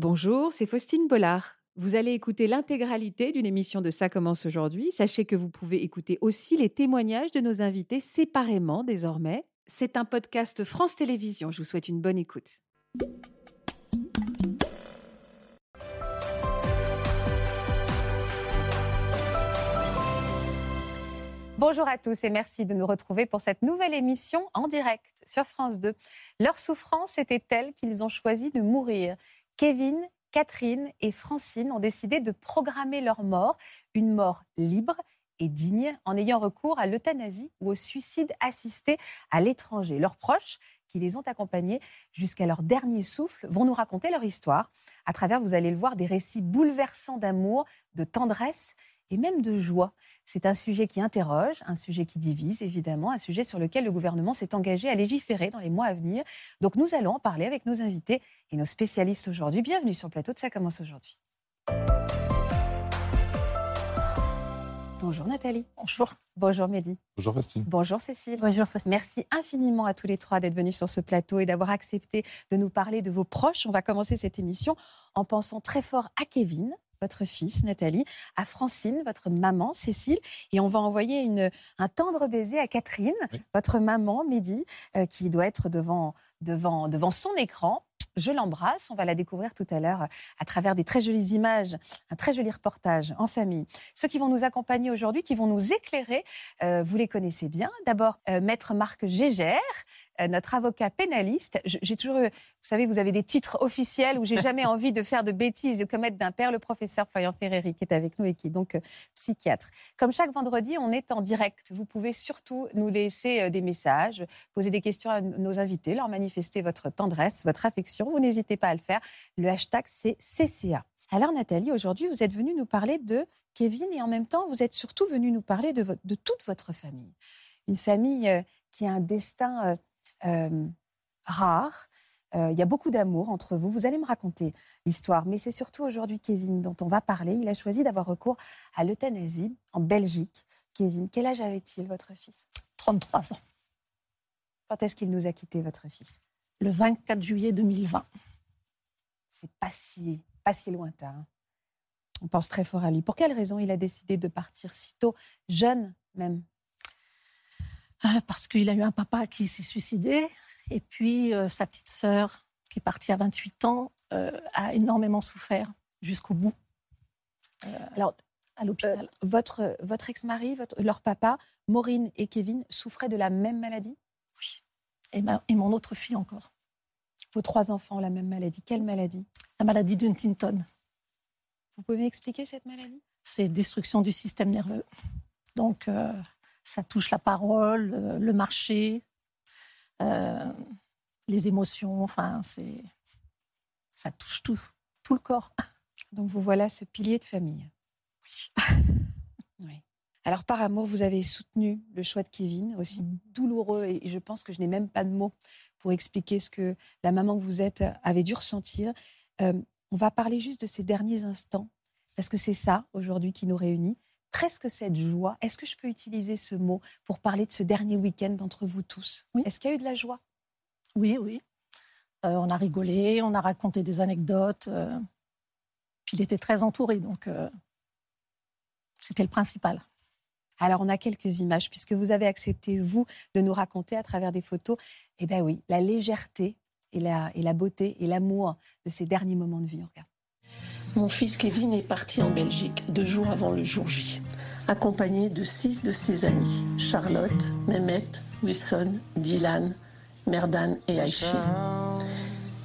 Bonjour, c'est Faustine Bollard. Vous allez écouter l'intégralité d'une émission de Ça commence aujourd'hui. Sachez que vous pouvez écouter aussi les témoignages de nos invités séparément désormais. C'est un podcast France Télévisions. Je vous souhaite une bonne écoute. Bonjour à tous et merci de nous retrouver pour cette nouvelle émission en direct sur France 2. Leur souffrance était telle qu'ils ont choisi de mourir. Kevin, Catherine et Francine ont décidé de programmer leur mort, une mort libre et digne, en ayant recours à l'euthanasie ou au suicide assisté à l'étranger. Leurs proches, qui les ont accompagnés jusqu'à leur dernier souffle, vont nous raconter leur histoire. À travers, vous allez le voir, des récits bouleversants d'amour, de tendresse et même de joie. C'est un sujet qui interroge, un sujet qui divise, évidemment, un sujet sur lequel le gouvernement s'est engagé à légiférer dans les mois à venir. Donc nous allons en parler avec nos invités et nos spécialistes aujourd'hui. Bienvenue sur le plateau de Ça commence aujourd'hui. Bonjour Nathalie. Bonjour. Bonjour Mehdi. Bonjour Faustine. Bonjour Cécile. Bonjour Faustine. Merci infiniment à tous les trois d'être venus sur ce plateau et d'avoir accepté de nous parler de vos proches. On va commencer cette émission en pensant très fort à Kevin, votre fils Nathalie, à Francine, votre maman Cécile, et on va envoyer une, un tendre baiser à Catherine, votre maman Mehdi, euh, qui doit être devant, devant, devant son écran. Je l'embrasse. On va la découvrir tout à l'heure à travers des très jolies images, un très joli reportage en famille. Ceux qui vont nous accompagner aujourd'hui, qui vont nous éclairer, euh, vous les connaissez bien. D'abord, euh, Maître Marc Gégère, notre avocat pénaliste. J'ai toujours, vous savez, vous avez des titres officiels où j'ai jamais envie de faire de bêtises et de commettre d'un père, le professeur Florian Ferreri qui est avec nous et qui est donc psychiatre. Comme chaque vendredi, on est en direct. Vous pouvez surtout nous laisser des messages, poser des questions à nos invités, leur manifester votre tendresse, votre affection vous n'hésitez pas à le faire. Le hashtag, c'est CCA. Alors Nathalie, aujourd'hui, vous êtes venue nous parler de Kevin et en même temps, vous êtes surtout venue nous parler de, de toute votre famille. Une famille euh, qui a un destin euh, euh, rare. Il y a beaucoup d'amour entre vous. Vous allez me raconter l'histoire, mais c'est surtout aujourd'hui Kevin dont on va parler. Il a choisi d'avoir recours à l'euthanasie en Belgique. Kevin, quel âge avait-il, votre fils? 33 ans. Quand est-ce qu'il nous a quittés, votre fils? Le 24 juillet 2020. C'est pas si, pas si lointain. Hein. On pense très fort à lui. Pour quelle raison il a décidé de partir si tôt, jeune même? euh, Parce qu'il a eu un papa qui s'est suicidé et puis euh, sa petite sœur qui est partie à 28 ans euh, a énormément souffert jusqu'au bout. Alors, à l'hôpital. votre votre ex-mari, leur papa, Maureen et Kevin, souffraient de la même maladie? Oui et, mon autre fille encore. Vos trois enfants, la même maladie. Quelle maladie? La maladie d'Huntington. Vous pouvez m'expliquer cette maladie? C'est destruction du système nerveux. Donc, euh, ça touche la parole, le marché, euh, les émotions. Enfin, c'est ça touche tout, tout le corps. Donc, vous voilà ce pilier de famille. Oui. oui. Alors par amour, vous avez soutenu le choix de Kevin, aussi mmh. douloureux, et je pense que je n'ai même pas de mots pour expliquer ce que la maman que vous êtes avait dû ressentir. Euh, on va parler juste de ces derniers instants, parce que c'est ça aujourd'hui qui nous réunit, presque cette joie. Est-ce que je peux utiliser ce mot pour parler de ce dernier week-end d'entre vous tous? Est-ce qu'il y a eu de la joie? Oui, oui. Euh, on a rigolé, on a raconté des anecdotes. Euh, puis il était très entouré, donc c'était le principal. Alors, on a quelques images, puisque vous avez accepté, vous, de nous raconter à travers des photos, eh bien oui, la légèreté et la, et la beauté et l'amour de ces derniers moments de vie. regarde. Mon fils Kevin est parti en Belgique deux jours avant le jour J, accompagné de six de ses amis Charlotte, Mehmet, Wilson, Dylan, Merdan et Aïcha.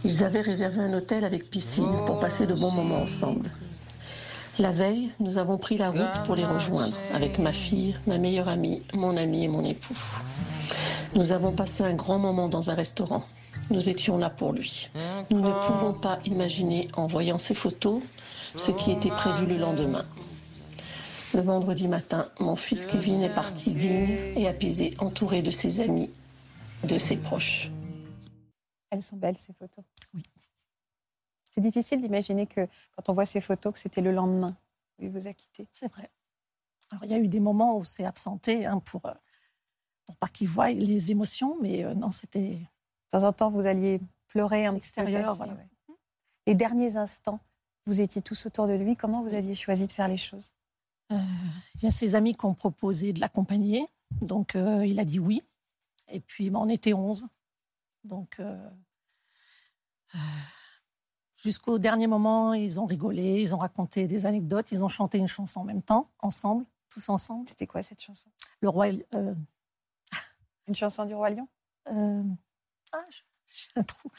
Ils avaient réservé un hôtel avec piscine pour passer de bons moments ensemble. La veille, nous avons pris la route pour les rejoindre avec ma fille, ma meilleure amie, mon ami et mon époux. Nous avons passé un grand moment dans un restaurant. Nous étions là pour lui. Nous ne pouvons pas imaginer, en voyant ces photos, ce qui était prévu le lendemain. Le vendredi matin, mon fils Kevin est parti digne et apaisé, entouré de ses amis, de ses proches. Elles sont belles, ces photos. Oui. C'est difficile d'imaginer que quand on voit ces photos, que c'était le lendemain où il vous a quitté. C'est vrai. Alors, il y a eu des moments où c'est absenté hein, pour, euh, pour pas qu'il voient les émotions, mais euh, non, c'était. De temps en temps, vous alliez pleurer en extérieur. Voilà. les derniers instants, vous étiez tous autour de lui. Comment vous aviez choisi de faire les choses? Euh, Il y a ses amis qui ont proposé de l'accompagner. Donc, euh, il a dit oui. Et puis, ben, on était 11. Donc, euh, jusqu'au dernier moment, ils ont rigolé, ils ont raconté des anecdotes, ils ont chanté une chanson en même temps, ensemble, tous ensemble. C'était quoi cette chanson? Le roi. Une chanson du roi lion? Ah, j'ai un trou.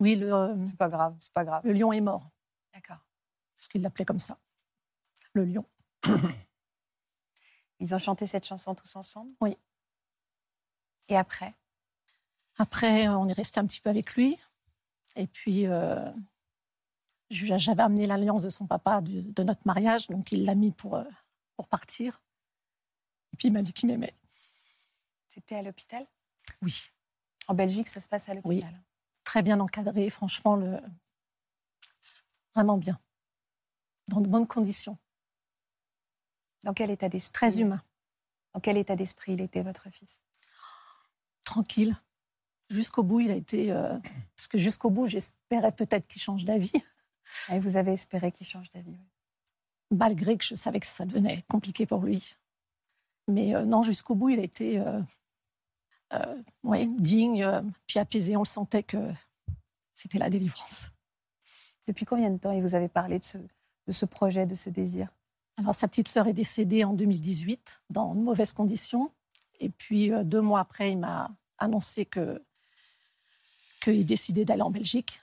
Oui, le. c'est pas grave, c'est pas grave. Le lion est mort. D'accord. Parce qu'il l'appelait comme ça. Le lion. Ils ont chanté cette chanson tous ensemble? Oui. Et après? Après, on est resté un petit peu avec lui. Et puis, euh, j'avais amené l'alliance de son papa de, notre mariage, donc il l'a mis pour, euh, pour partir. Et puis, il m'a dit qu'il m'aimait. C'était à l'hôpital? Oui. En Belgique, ça se passe à l'hôpital Oui. Très bien encadré, franchement, le... vraiment bien. Dans de bonnes conditions. Dans quel état d'esprit Très humain. Dans quel état d'esprit il était, votre fils? Tranquille. Jusqu'au bout, il a été. Euh, parce que jusqu'au bout, j'espérais peut-être qu'il change d'avis. Et vous avez espéré qu'il change d'avis, oui. Malgré que je savais que ça devenait compliqué pour lui. Mais euh, non, jusqu'au bout, il a été euh, ouais, digne, puis apaisé. On le sentait que c'était la délivrance. Depuis combien de temps il vous avez parlé de ce, de ce projet, de ce désir? Alors, sa petite sœur est décédée en 2018 dans de mauvaises conditions. Et puis, euh, deux mois après, il m'a annoncé que qu'il décidait d'aller en Belgique.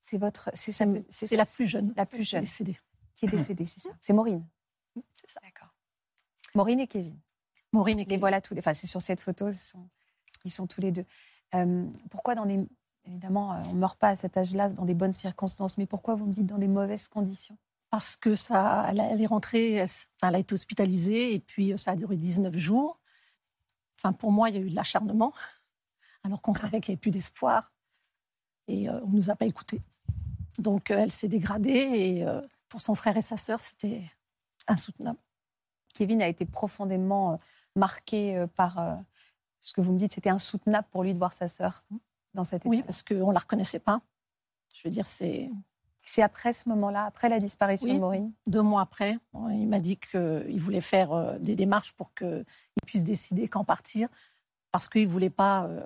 C'est votre, c'est c'est la plus jeune, la plus jeune décédée. qui est décédée, c'est ça. C'est Maureen. C'est ça. D'accord. Maureen et Kevin. Maureen et Les voilà tous les. Enfin, c'est sur cette photo, sont, ils sont tous les deux. Euh, pourquoi dans des évidemment, euh, on ne meurt pas à cet âge-là dans des bonnes circonstances, mais pourquoi vous me dites dans des mauvaises conditions? Parce que ça, elle est rentrée, elle, enfin, elle a été hospitalisée et puis euh, ça a duré 19 jours. Enfin, pour moi, il y a eu de l'acharnement, alors qu'on savait qu'il n'y avait plus d'espoir et euh, on ne nous a pas écoutés. Donc, euh, elle s'est dégradée et pour son frère et sa sœur, c'était insoutenable. Kevin a été profondément marqué par ce que vous me dites. C'était insoutenable pour lui de voir sa sœur dans cette état. Oui, parce qu'on ne la reconnaissait pas. Je veux dire, c'est c'est après ce moment-là, après la disparition de Maureen Deux mois après, il m'a dit qu'il voulait faire euh, des démarches pour qu'il puisse décider quand partir, parce qu'il ne voulait pas euh,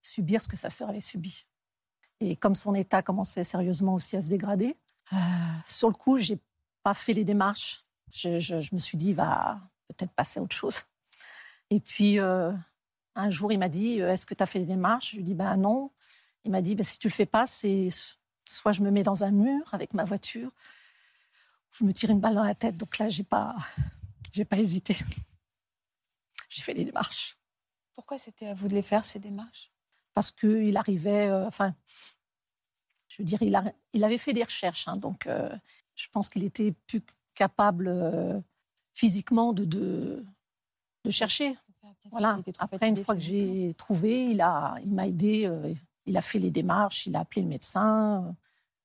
subir ce que sa sœur avait subi. Et comme son état commençait sérieusement aussi à se dégrader, euh, sur le coup, j'ai pas fait les démarches. Je, me suis dit, il va peut-être passer à autre chose. Et puis, un jour, il m'a dit, est-ce que tu as fait les démarches? Je lui ai dit, ben non. Il m'a dit, ben, si tu le fais pas, c'est Soit je me mets dans un mur avec ma voiture, je me tire une balle dans la tête. Donc là, j'ai pas, j'ai pas hésité. J'ai fait les démarches. Pourquoi c'était à vous de les faire ces démarches? Parce qu'il arrivait, euh, enfin, je veux dire, il, il avait fait des recherches, hein, donc euh, je pense qu'il était plus capable euh, physiquement de, de, de chercher. Voilà. Après, une fois que j'ai trouvé, il m'a aidé il a fait les démarches, il a appelé le médecin.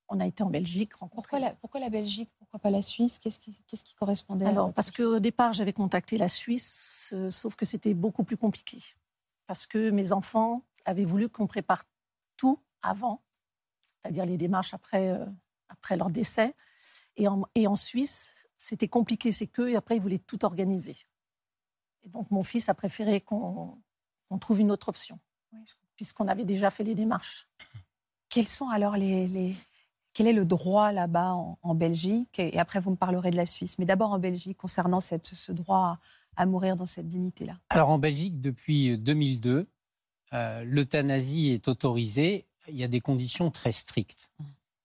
On a été en Belgique. Pourquoi la, pourquoi la Belgique? Pourquoi pas la Suisse? Qu'est-ce qui, qui, correspondait Alors, parce qu'au départ, j'avais contacté la Suisse, euh, sauf que c'était beaucoup plus compliqué. Parce que mes enfants avaient voulu qu'on prépare tout avant, c'est-à-dire les démarches après, euh, après leur décès. Et en, et en Suisse, c'était compliqué, c'est qu'eux, et après, ils voulaient tout organiser. Et donc, mon fils a préféré qu'on, trouve une autre option. Puisqu'on avait déjà fait les démarches. Quels sont alors les, Quel est le droit là-bas en, Belgique? Et après, vous me parlerez de la Suisse. Mais d'abord en Belgique, concernant cette, ce droit à, mourir dans cette dignité-là. Alors en Belgique, depuis 2002, euh, l'euthanasie est autorisée. Il y a des conditions très strictes. Mmh.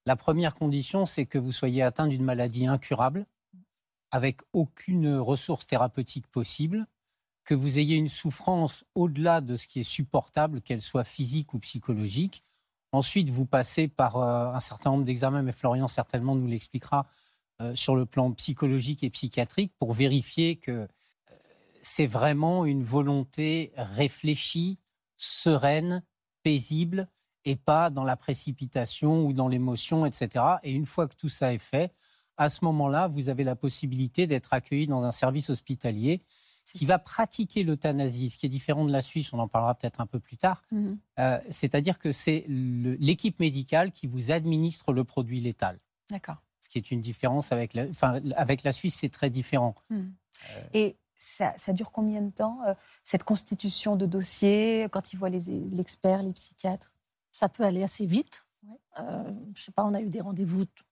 La première condition, c'est que vous soyez atteint d'une maladie incurable, avec aucune ressource thérapeutique possible, que vous ayez une souffrance au-delà de ce qui est supportable, qu'elle soit physique ou psychologique. Ensuite, vous passez par euh, un certain nombre d'examens, mais Florian certainement nous l'expliquera, euh, sur le plan psychologique et psychiatrique pour vérifier que euh, c'est vraiment une volonté réfléchie, sereine, paisible, et pas dans la précipitation ou dans l'émotion, etc. Et une fois que tout ça est fait, à ce moment-là, vous avez la possibilité d'être accueilli dans un service hospitalier qui va pratiquer l'euthanasie, ce qui est différent de la Suisse, on en parlera peut-être un peu plus tard. Mhm. Euh, C'est-à-dire que c'est l'équipe médicale qui vous administre le produit létal. D'accord. Ce qui est une différence avec la, enfin, avec la Suisse, c'est très différent. Mhm. Et ça, ça dure combien de temps, euh, cette constitution de dossier, quand ils voient les- l'expert, les psychiatres? Ça peut aller assez vite. Ouais. Euh, je sais pas, on a eu des rendez-vous t-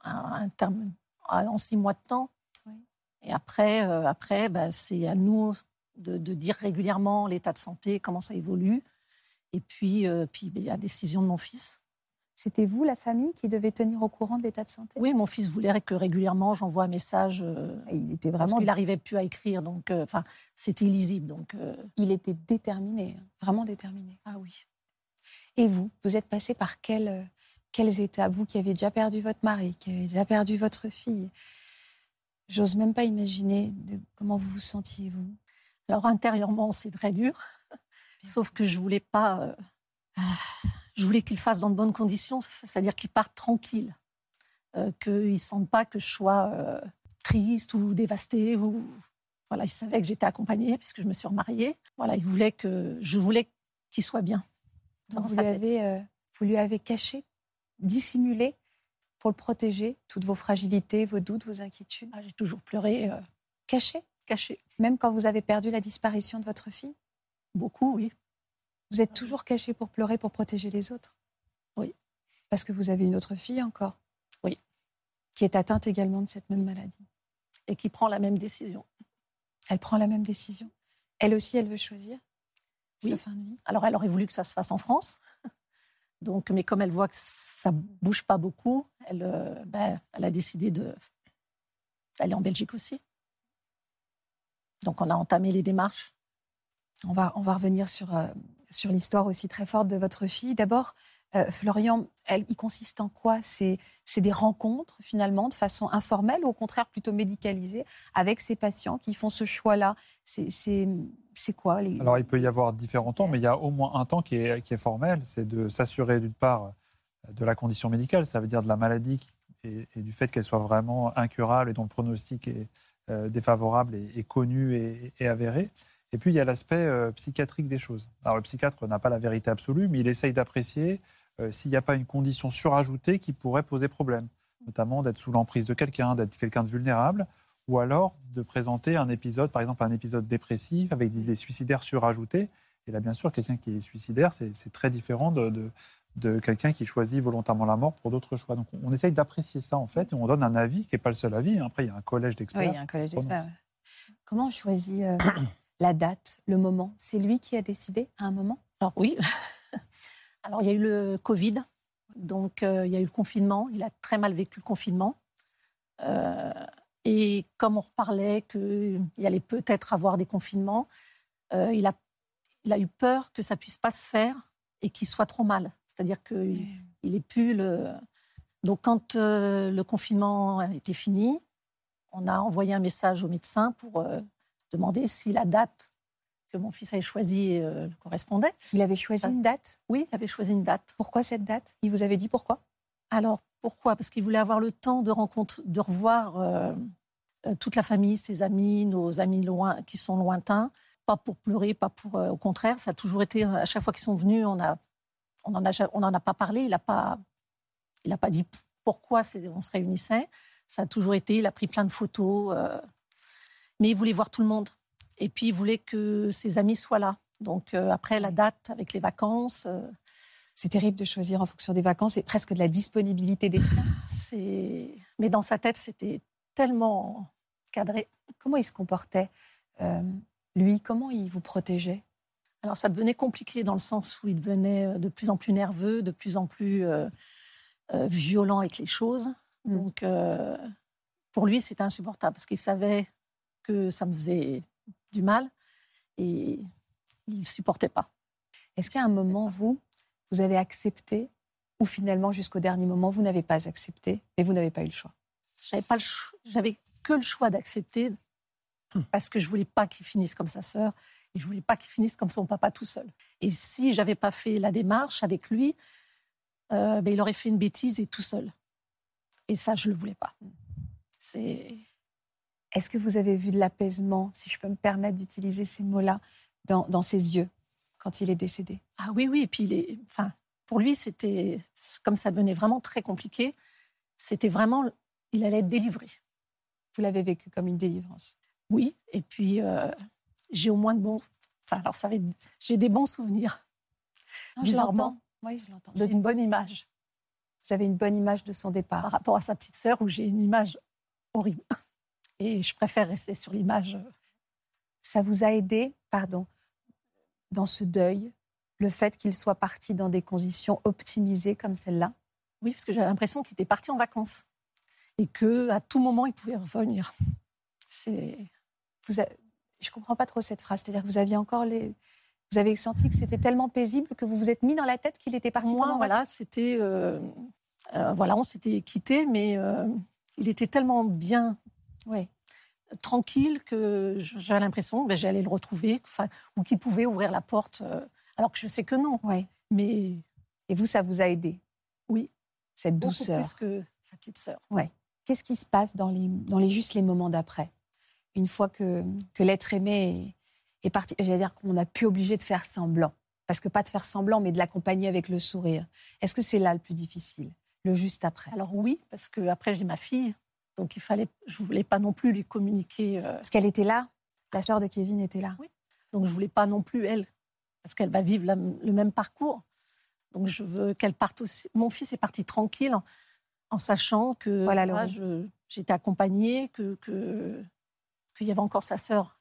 à un terme, à- en six mois de temps. Et après, euh, après bah, c'est à nous de, de dire régulièrement l'état de santé, comment ça évolue. Et puis, euh, puis bah, la décision de mon fils. C'était vous, la famille, qui devait tenir au courant de l'état de santé? Oui, mon fils voulait que régulièrement j'envoie un message. euh, Et Il était parce vraiment qu'il n'arrivait plus à écrire, donc euh, c'était illisible. Donc euh, il était déterminé, vraiment déterminé. ah oui. Et vous, vous êtes passé par quelles, quelles étapes Vous qui avez déjà perdu votre mari, qui avez déjà perdu votre fille. J'ose même pas imaginer de comment vous vous sentiez, vous. Alors intérieurement, c'est très dur. Sauf que je voulais pas. euh, je voulais qu'il fasse dans de bonnes conditions, c'est-à-dire qu'il parte tranquille, euh, qu'il ne sente pas que je sois euh, triste ou dévastée. Ou... Voilà, il savait que j'étais accompagnée puisque je me suis remariée. Voilà, il voulait que je voulais qu'il soit bien. Donc vous lui, avez, euh, vous lui avez caché, dissimulé pour le protéger, toutes vos fragilités, vos doutes, vos inquiétudes? Ah, J'ai toujours pleuré, euh, Caché, caché. même quand vous avez perdu la disparition de votre fille? Beaucoup, oui. Vous êtes toujours caché pour pleurer, pour protéger les autres? Oui. Parce que vous avez une autre fille encore? Oui. Qui est atteinte également de cette même maladie? Et qui prend la même décision. Elle prend la même décision. Elle aussi, elle veut choisir sa fin de vie? Alors, elle aurait voulu que ça se fasse en France. Donc, mais comme elle voit que ça bouge pas beaucoup, elle, euh, ben, elle a décidé d'aller en Belgique aussi. Donc, on a entamé les démarches. On va, on va revenir sur, euh, sur l'histoire aussi très forte de votre fille. D'abord, euh, Florian, il consiste en quoi? C'est des rencontres finalement de façon informelle ou au contraire plutôt médicalisée avec ces patients qui font ce choix-là? C'est quoi. Alors, il peut y avoir différents temps, mais il y a au moins un temps qui est, formel. C'est de s'assurer, d'une part, de la condition médicale, ça veut dire de la maladie et, du fait qu'elle soit vraiment incurable et dont le pronostic est euh, défavorable et, connu et, et avéré. Et puis, il y a l'aspect euh, psychiatrique des choses. Alors, le psychiatre n'a pas la vérité absolue, mais il essaye d'apprécier euh, s'il n'y a pas une condition surajoutée qui pourrait poser problème, notamment d'être sous l'emprise de quelqu'un, d'être quelqu'un de vulnérable, ou alors de présenter un épisode, par exemple un épisode dépressif avec des idées suicidaires surajoutées. Et là, bien sûr, quelqu'un qui est suicidaire, c'est très différent de, de, de quelqu'un qui choisit volontairement la mort pour d'autres choix. Donc, on essaye d'apprécier ça, en fait, et on donne un avis qui n'est pas le seul avis. Après, il y a un collège d'experts. Oui, il y a un collège d'experts. Comment on choisit euh, la date, le moment? C'est lui qui a décidé à un moment? Alors oui. Alors il y a eu le Covid, donc euh, il y a eu le confinement. Il a très mal vécu le confinement. Euh, et comme on reparlait qu'il allait peut-être avoir des confinements, euh, il, a, il a eu peur que ça puisse pas se faire et qu'il soit trop mal. C'est-à-dire qu'il il est plus le. Donc quand le confinement était fini, on a envoyé un message au médecin pour demander si la date que mon fils avait choisie euh, correspondait. Il avait choisi Ça- une date? Oui, il avait choisi une date. Pourquoi cette date? Il vous avait dit pourquoi? Alors pourquoi? Parce qu'il voulait avoir le temps de rencontre, de revoir euh, euh, toute la famille, ses amis, nos amis loin, qui sont lointains. Pas pour pleurer, pas pour. euh, au contraire, ça a toujours été. À chaque fois qu'ils sont venus, on a, on en a, on en a pas parlé. Il n'a pas, il a pas dit pourquoi on se réunissait. Ça a toujours été. Il a pris plein de photos, mais il voulait voir tout le monde. Et puis il voulait que ses amis soient là. Donc euh, après la date avec les vacances. euh, C'est terrible de choisir en fonction des vacances et presque de la disponibilité des. C'est... Mais dans sa tête, c'était tellement cadré. Comment il se comportait euh, Lui, comment il vous protégeait? Alors ça devenait compliqué dans le sens où il devenait de plus en plus nerveux, de plus en plus violent avec les choses. Mm. Donc pour lui, c'était insupportable parce qu'il savait que ça me faisait du mal et il ne supportait pas. Est-ce qu'à un moment, vous, vous avez accepté ou finalement, jusqu'au dernier moment, vous n'avez pas accepté et vous n'avez pas eu le choix? J'avais pas j'avais que le choix d'accepter parce que je voulais pas qu'il finisse comme sa sœur et je voulais pas qu'il finisse comme son papa tout seul. Et si j'avais pas fait la démarche avec lui, euh, ben, il aurait fait une bêtise et tout seul. Et ça, je le voulais pas. C'est Est-ce que vous avez vu de l'apaisement, si je peux me permettre d'utiliser ces mots-là, dans, dans ses yeux quand il est décédé? Ah oui, oui. Et puis, il est, enfin, pour lui, c'était comme ça devenait vraiment très compliqué. C'était vraiment, il allait être délivré. Vous l'avez vécu comme une délivrance? Oui. Et puis, euh, j'ai au moins de bons. Enfin, alors, ça va être- j'ai des bons souvenirs. Non, je Bizarrement. l'entends. Oui, je l'entends. Une bonne image Vous avez une bonne image de son par départ. rapport à sa petite sœur où j'ai une image horrible. Et je préfère rester sur l'image. Ça vous a aidé, pardon, dans ce deuil, le fait qu'il soit parti dans des conditions optimisées comme celle-là? Oui, parce que j'avais l'impression qu'il était parti en vacances et que à tout moment il pouvait revenir. C'est vous a- Je comprends pas trop cette phrase. C'est-à-dire que vous aviez encore les. Vous avez senti que c'était tellement paisible que vous vous êtes mis dans la tête qu'il était parti moi, voilà, c'était euh, euh, voilà, on s'était quittés, mais euh, il était tellement bien Oui. tranquille que j'avais l'impression que ben, j'allais le retrouver, ou qu'il pouvait ouvrir la porte, euh, alors que je sais que non. Ouais. Mais Et vous, ça vous a aidé? Oui. Cette beaucoup douceur. plus que sa petite sœur. Qu'est-ce qui se passe dans les, dans les juste les moments d'après? Une fois que, que l'être aimé est, est parti, j'allais dire qu'on n'a plus obligé de faire semblant. Parce que pas de faire semblant, mais de l'accompagner avec le sourire. Est-ce que c'est là le plus difficile? Le juste après? Alors oui, parce que après j'ai ma fille, donc il fallait, je voulais pas non plus lui communiquer. euh, Parce qu'elle était là, la sœur de Kevin était là. Donc je voulais pas non plus elle, parce qu'elle va vivre la- le même parcours. Donc je veux qu'elle parte aussi. Mon fils est parti tranquille, en, en sachant que Voilà, je- j'étais accompagnée, que que- qu'il y avait encore sa sœur.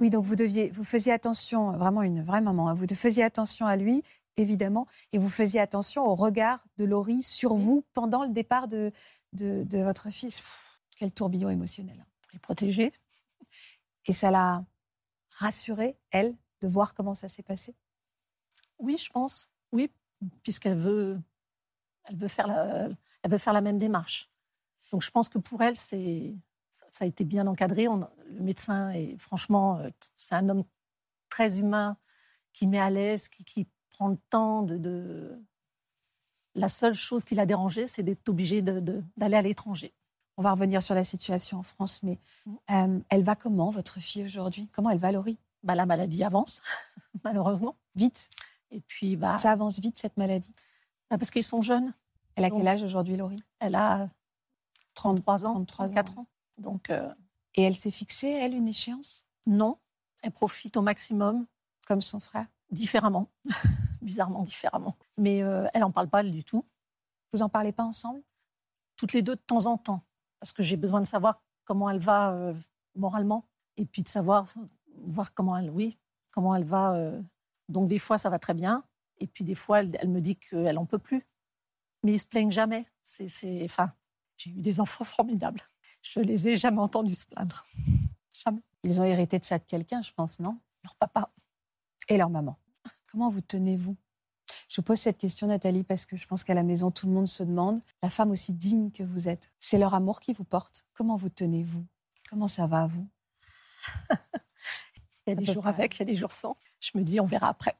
Oui, donc vous deviez, vous faisiez attention, vraiment une vraie maman, hein, vous faisiez attention à lui, évidemment, et vous faisiez attention au regard de Laurie sur vous pendant le départ de, de, de votre fils. Quel tourbillon émotionnel. hein. pour les protéger. Et ça l'a rassurée, elle, de voir comment ça s'est passé Oui, je pense. Oui, puisqu'elle veut, elle veut faire la, veut faire la même démarche. Donc je pense que pour elle, c'est, ça, a été bien encadré. Le médecin est franchement, euh, c'est un homme très humain qui met à l'aise, qui, prend le temps de, La seule chose qui l'a dérangé, c'est d'être obligé de- de- d'aller à l'étranger. On va revenir sur la situation en France, mais Mm. euh, elle va comment, votre fille, aujourd'hui? Comment elle va, Laurie? Bah, la maladie avance, malheureusement. Vite Et puis, bah, Ça avance vite, cette maladie? bah, parce qu'ils sont jeunes. Elle a Donc- quel âge aujourd'hui, Laurie? Elle a 33 ans, 33 ans. 34 ans. Donc, euh, Et elle s'est fixée, elle, une échéance? Non, elle profite au maximum, Comme son frère? Différemment, bizarrement différemment. Mais euh, elle n'en parle pas du tout, Vous en parlez pas ensemble? Toutes les deux de temps en temps, parce que j'ai besoin de savoir comment elle va euh, moralement, et puis de savoir, voir comment elle, oui, comment elle va. euh. Donc des fois, ça va très bien, et puis des fois, elle, elle me dit qu'elle en peut plus. Mais ils se plaignent jamais. C'est, c'est, enfin, j'ai eu des enfants formidables. Je les ai jamais entendus se plaindre. Jamais. Ils ont hérité de ça de quelqu'un, je pense, non? Leur papa. Et leur maman? Comment vous tenez-vous? Je pose cette question, Nathalie, parce que je pense qu'à la maison, tout le monde se demande, la femme aussi digne que vous êtes, c'est leur amour qui vous porte. Comment vous tenez-vous Comment ça va, vous? Il y a Ça des jours avec, il y a des jours sans. Je me dis, on verra après.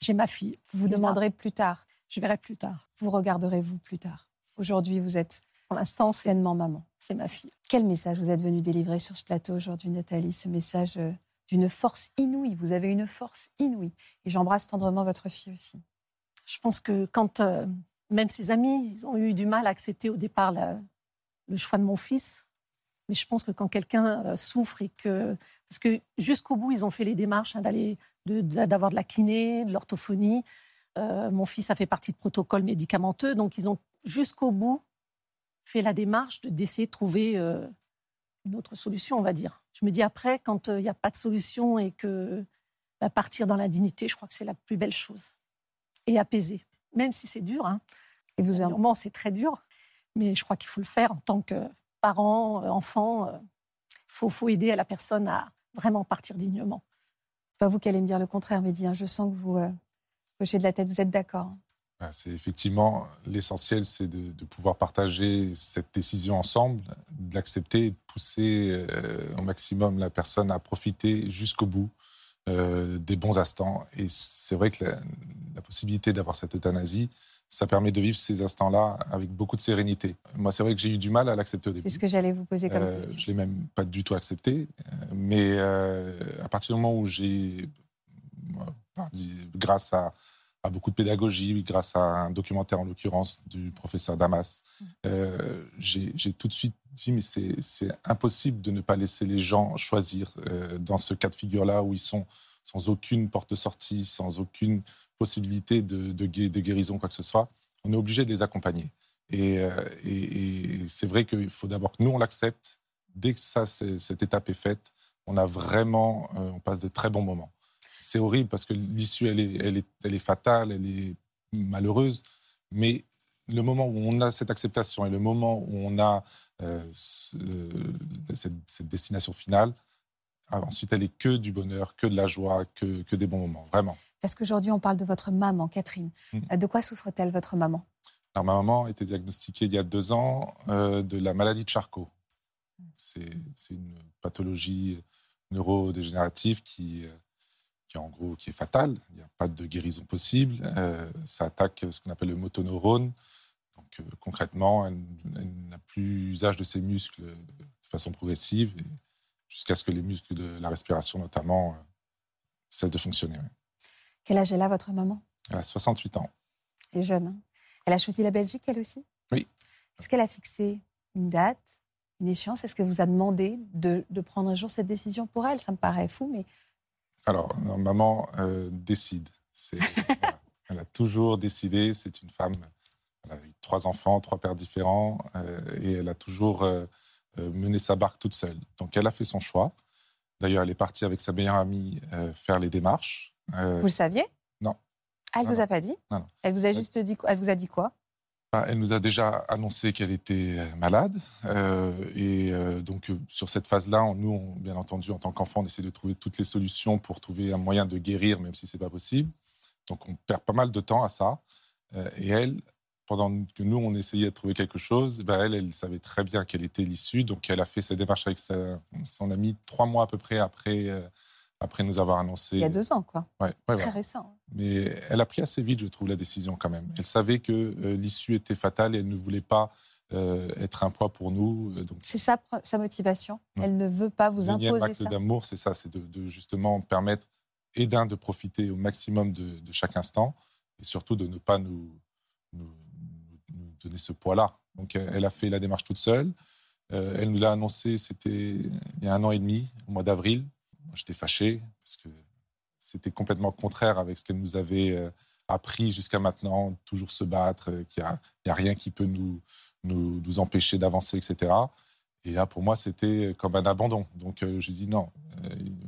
J'ai ma fille. Vous vous demanderez plus tard, Je verrai plus tard. vous regarderez vous plus tard? Aujourd'hui, vous êtes Pour l'instant, pleinement maman. c'est ma fille. Quel message vous êtes venu délivrer sur ce plateau aujourd'hui, Nathalie? Ce message euh, d'une force inouïe. Vous avez une force inouïe. Et j'embrasse tendrement votre fille aussi. Je pense que quand euh, même ses amis, ils ont eu du mal à accepter au départ le choix de mon fils. Mais je pense que quand quelqu'un euh, souffre et que parce que jusqu'au bout ils ont fait les démarches hein, d'aller de- de- d'avoir de, la kiné, de l'orthophonie. Euh, mon fils a fait partie de protocoles médicamenteux, donc ils ont jusqu'au bout fait la démarche de d'essayer de trouver euh, une autre solution, on va dire. Je me dis après, quand euh, il n'y a pas de solution et que bah, partir dans l'indignité, je crois que c'est la plus belle chose et apaisé. Même si c'est dur, hein. Et vous en- Sûrement, c'est très dur, mais je crois qu'il faut le faire en tant que parent, euh, enfant. Il faut, faut aider la personne à vraiment partir dignement. pas vous qui allez me dire le contraire, Mehdi. hein. Je sens que vous euh, hochez de la tête. Vous êtes d'accord hein. C'est effectivement l'essentiel, c'est de, de pouvoir partager cette décision ensemble, de l'accepter et de pousser euh, au maximum la personne à profiter jusqu'au bout euh, des bons instants. Et c'est vrai que la, la possibilité d'avoir cette euthanasie, ça permet de vivre ces instants-là avec beaucoup de sérénité. Moi, c'est vrai que j'ai eu du mal à l'accepter au début. C'est ce que j'allais vous poser comme Euh, question. je l'ai même pas du tout accepté. Mais à partir du moment où j'ai, par- grâce à, à beaucoup de pédagogie, grâce à un documentaire en l'occurrence du professeur Damas, euh, j'ai tout de suite dit mais c'est impossible de ne pas laisser les gens choisir euh, dans ce cas de figure-là où ils sont sans aucune porte-sortie, sans aucune possibilité de, de, gué- de guérison, quoi que ce soit. On est obligé de les accompagner. Et, euh, et- et c'est vrai qu'il faut d'abord que nous, on l'accepte. Dès que ça, cette étape est faite, on a vraiment, on passe de très bons moments. C'est horrible parce que l'issue, elle est, elle, est, elle est fatale, elle est malheureuse, mais le moment où on a cette acceptation et le moment où on a euh, ce- cette, cette destination finale, ah, ensuite, elle est que du bonheur, que de la joie, que, que des bons moments, vraiment. Parce qu'aujourd'hui, on parle de votre maman, Catherine. Mm. Euh, De quoi souffre-t-elle, votre maman? Alors, ma maman a été diagnostiquée il y a deux ans euh, de la maladie de Charcot. C'est une pathologie neurodégénérative qui, qui, en gros, qui est fatale. Il n'y a pas de guérison possible. Euh, ça attaque ce qu'on appelle le motoneurone. Donc, euh, concrètement, elle, elle n'a plus usage de ses muscles de façon progressive jusqu'à ce que les muscles de la respiration, notamment, euh, cessent de fonctionner. ouais. Quel âge elle a, votre maman? Elle a 68 ans. Elle est jeune. hein elle a choisi la Belgique, elle aussi? Oui. Est-ce qu'elle a fixé une date, une échéance? Est-ce qu'elle vous a demandé de, de prendre un jour cette décision pour elle? Ça me paraît fou, mais Alors, non, maman euh, décide. Voilà. Elle a toujours décidé. C'est une femme. Elle a eu trois enfants, trois pères différents, euh, et elle a toujours euh, mené sa barque toute seule. Donc, elle a fait son choix. D'ailleurs, elle est partie avec sa meilleure amie faire les démarches. Vous le saviez? Non. Elle Non, vous a pas dit? Non, non. Elle vous a juste dit quoi? Elle vous a dit quoi? Elle nous a déjà annoncé qu'elle était euh, malade. euh, et euh, donc, sur cette phase-là, nous, bien entendu, en tant qu'enfant, on essaie de trouver toutes les solutions pour trouver un moyen de guérir, même si ce n'est pas possible. Donc, on perd pas mal de temps à ça. Et elle, pendant que nous, on essayait de trouver quelque chose, ben elle, elle savait très bien quelle était l'issue. Donc, elle a fait ses démarches avec sa- son ami trois mois à peu près après, après nous avoir annoncé. Il y a deux ans, quoi. Ouais, ouais, Très voilà. récent. Mais elle a pris assez vite, je trouve, la décision quand même. Elle savait que euh, l'issue était fatale et elle ne voulait pas euh, être un poids pour nous. Euh, Donc, C'est pro- sa motivation. Ouais. Elle ne veut pas vous imposer acte ça. d'amour, c'est ça, c'est de, de justement permettre, et d'un, de profiter au maximum de, de chaque instant, et surtout de ne pas nous, nous, nous donner ce poids-là. Donc, elle a fait la démarche toute seule. Euh, elle nous l'a annoncé, c'était il y a un an et demi, au mois d'avril. J'étais fâché, parce que c'était complètement contraire avec ce qu'elle nous avait euh, appris jusqu'à maintenant, toujours se battre, euh, qu'il n'y a, rien qui peut nous, empêcher d'avancer, etc. Et là, pour moi, c'était comme un abandon. Donc, euh, j'ai dit non.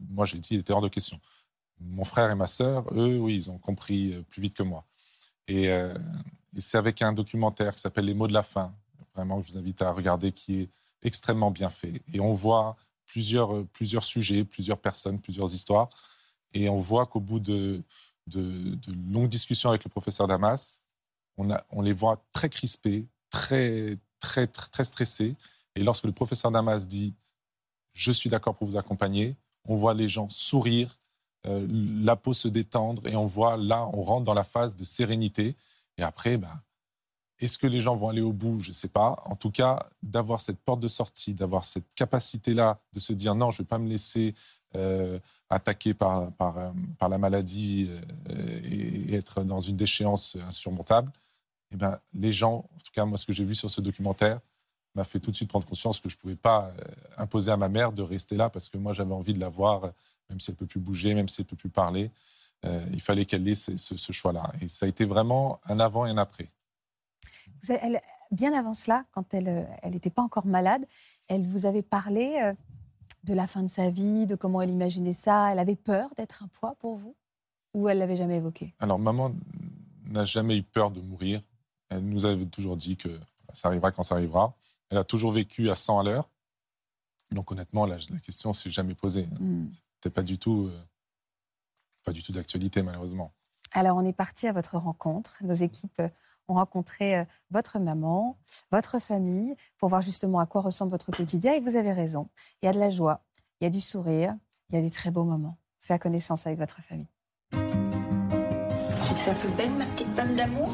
Moi, j'ai dit, il était hors de question. Mon frère et ma sœur, eux, oui, ils ont compris plus vite que moi. Et c'est avec un documentaire qui s'appelle Les mots de la fin, vraiment, que je vous invite à regarder, qui est extrêmement bien fait. Et on voit plusieurs, euh, plusieurs sujets, plusieurs personnes, plusieurs histoires. Et on voit qu'au bout de, de, longues discussions avec le professeur Damas, on, les voit très crispés, très, très, très, très stressés. Et lorsque le professeur Damas dit Je suis d'accord pour vous accompagner, on voit les gens sourire, euh, la peau se détendre, et on voit là, on rentre dans la phase de sérénité. Et après, bah, est-ce que les gens vont aller au bout? Je ne sais pas. En tout cas, d'avoir cette porte de sortie, d'avoir cette capacité-là de se dire non, je ne vais pas me laisser euh, attaquer par, par, euh, la maladie euh, et, être dans une déchéance insurmontable, eh ben, les gens, en tout cas moi ce que j'ai vu sur ce documentaire, m'a fait tout de suite prendre conscience que je ne pouvais pas imposer à ma mère de rester là parce que moi j'avais envie de la voir, même si elle ne peut plus bouger, même si elle ne peut plus parler. Il fallait qu'elle ait ce choix-là. Et ça a été vraiment un avant et un après. Vous avez- elle- bien avant cela, quand elle euh, elle n'était pas encore malade, elle vous avait parlé euh, de la fin de sa vie, de comment elle imaginait ça. Elle avait peur d'être un poids pour vous Ou elle l'avait jamais évoqué? Alors, maman n'a jamais eu peur de mourir. Elle nous avait toujours dit que ça arrivera quand ça arrivera. Elle a toujours vécu à 100 à l'heure. Donc, honnêtement, la, la question s'est jamais posée. Hmm. C'était pas du tout, euh, pas du tout d'actualité, malheureusement. Alors, on est parti à votre rencontre. Nos équipes euh, ont rencontré euh, votre maman, votre famille, pour voir justement à quoi ressemble votre quotidien. Et vous avez raison. Il y a de la joie, il y a du sourire, il y a des très beaux moments. faire connaissance avec votre famille. Je vais te faire toute belle, ma petite pomme d'amour?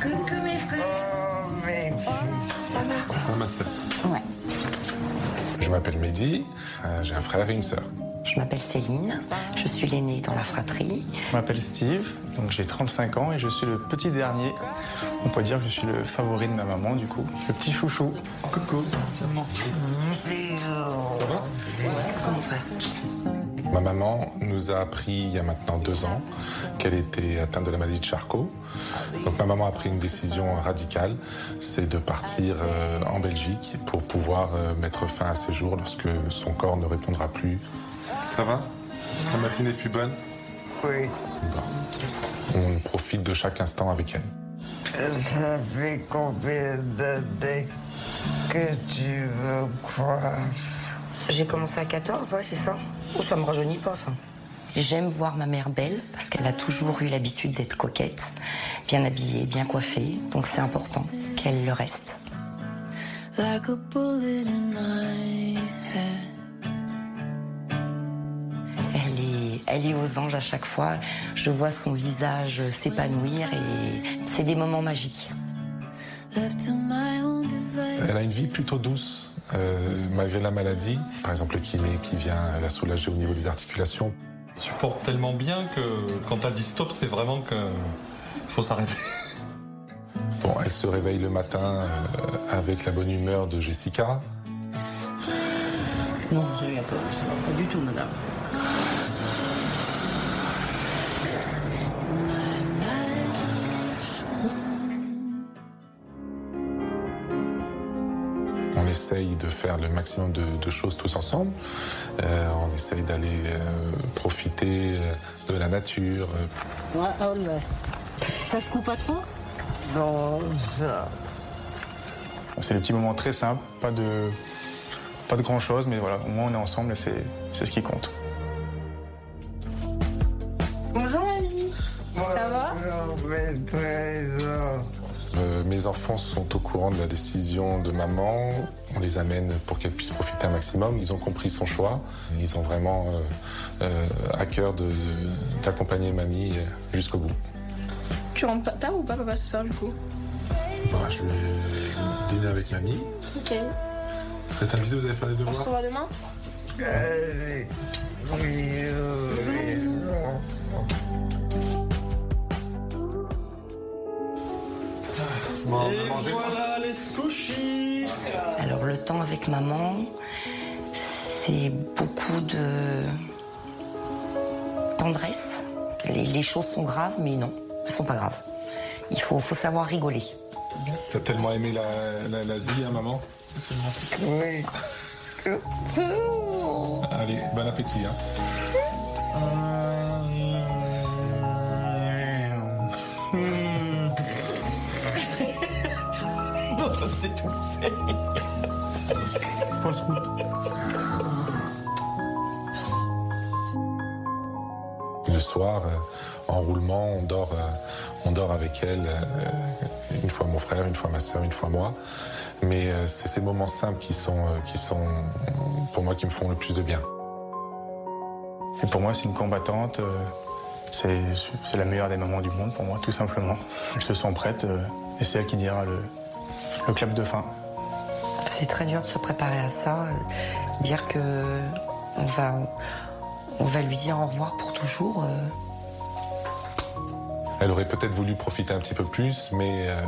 Coucou mes frères. Ah, ma sœur. Ouais. Je m'appelle Mehdi, euh, j'ai un frère et une sœur. Je m'appelle Céline, je suis l'aînée dans la fratrie. Je m'appelle Steve, donc j'ai 35 ans et je suis le petit dernier. On peut dire que je suis le favori de ma maman du coup, le petit chouchou. Coucou, ça Ma maman nous a appris il y a maintenant deux ans qu'elle était atteinte de la maladie de Charcot. Donc ma maman a pris une décision radicale, c'est de partir euh, en Belgique pour pouvoir euh, mettre fin à ses jours lorsque son corps ne répondra plus. Ça va La matinée fut bonne Oui, Bon. On profite de chaque instant avec elle. ça fait combien d'années que tu veux croire J'ai commencé à 14, ouais, c'est ça. Oh, ça me rajeunit pas, ça. J'aime voir ma mère belle parce qu'elle a toujours eu l'habitude d'être coquette, bien habillée, bien coiffée. Donc c'est important qu'elle le reste. like a bullet in my head. Est, elle est aux anges à chaque fois. Je vois son visage s'épanouir et c'est des moments magiques. Elle a une vie plutôt douce, euh, malgré la maladie. Par exemple, le kiné qui vient la soulager au niveau des articulations. supporte tellement bien que quand elle dit stop, c'est vraiment que faut s'arrêter. Bon, elle se réveille le matin euh, avec la bonne humeur de Jessica. Non, je ne pas, ça va pas du tout, madame. De faire le maximum de, de choses tous ensemble. Euh, on essaye d'aller euh, profiter euh, de la nature. euh, oh. Ça se coupe pas trop Non, ça. C'est des petits moments très simples, pas de, pas de grand chose, mais voilà, au moins on est ensemble et c'est c'est ce qui compte. Bonjour mamie. Ça va mes enfants sont au courant de la décision de maman. On les amène pour qu'elles puissent profiter un maximum. Ils ont compris son choix. Ils ont vraiment euh, euh, à cœur de- d'accompagner mamie jusqu'au bout. Tu rentres pas tard ou pas papa ce soir du coup Bon, je vais dîner avec mamie. Ok. Faites un bisou, vous allez faire les On se devoirs revoit demain Bisous. voilà les sushis Alors le temps avec maman, c'est beaucoup de tendresse. Les, les choses sont graves, mais non, elles sont pas graves. Il faut, faut savoir rigoler. T'as tellement aimé la, la, l'Asie, hein, maman Oui. Allez, bon appétit. Hein. C'est tout fait. Fausse route. Le soir, euh, en roulement, on dort, euh, on dort avec elle, euh, une fois mon frère, une fois ma soeur, une fois moi. Mais euh, c'est ces moments simples qui sont, euh, qui sont, pour moi, qui me font le plus de bien. Et pour moi, c'est une combattante. euh, C'est c'est la meilleure des mamans du monde pour moi, tout simplement. Elles se sent prêtes euh, et c'est elle qui dira le, le clap de fin. C'est très dur de se préparer à ça, euh, dire que on va, on va lui dire au revoir pour toujours. euh, Elle aurait peut-être voulu profiter un petit peu plus, mais euh,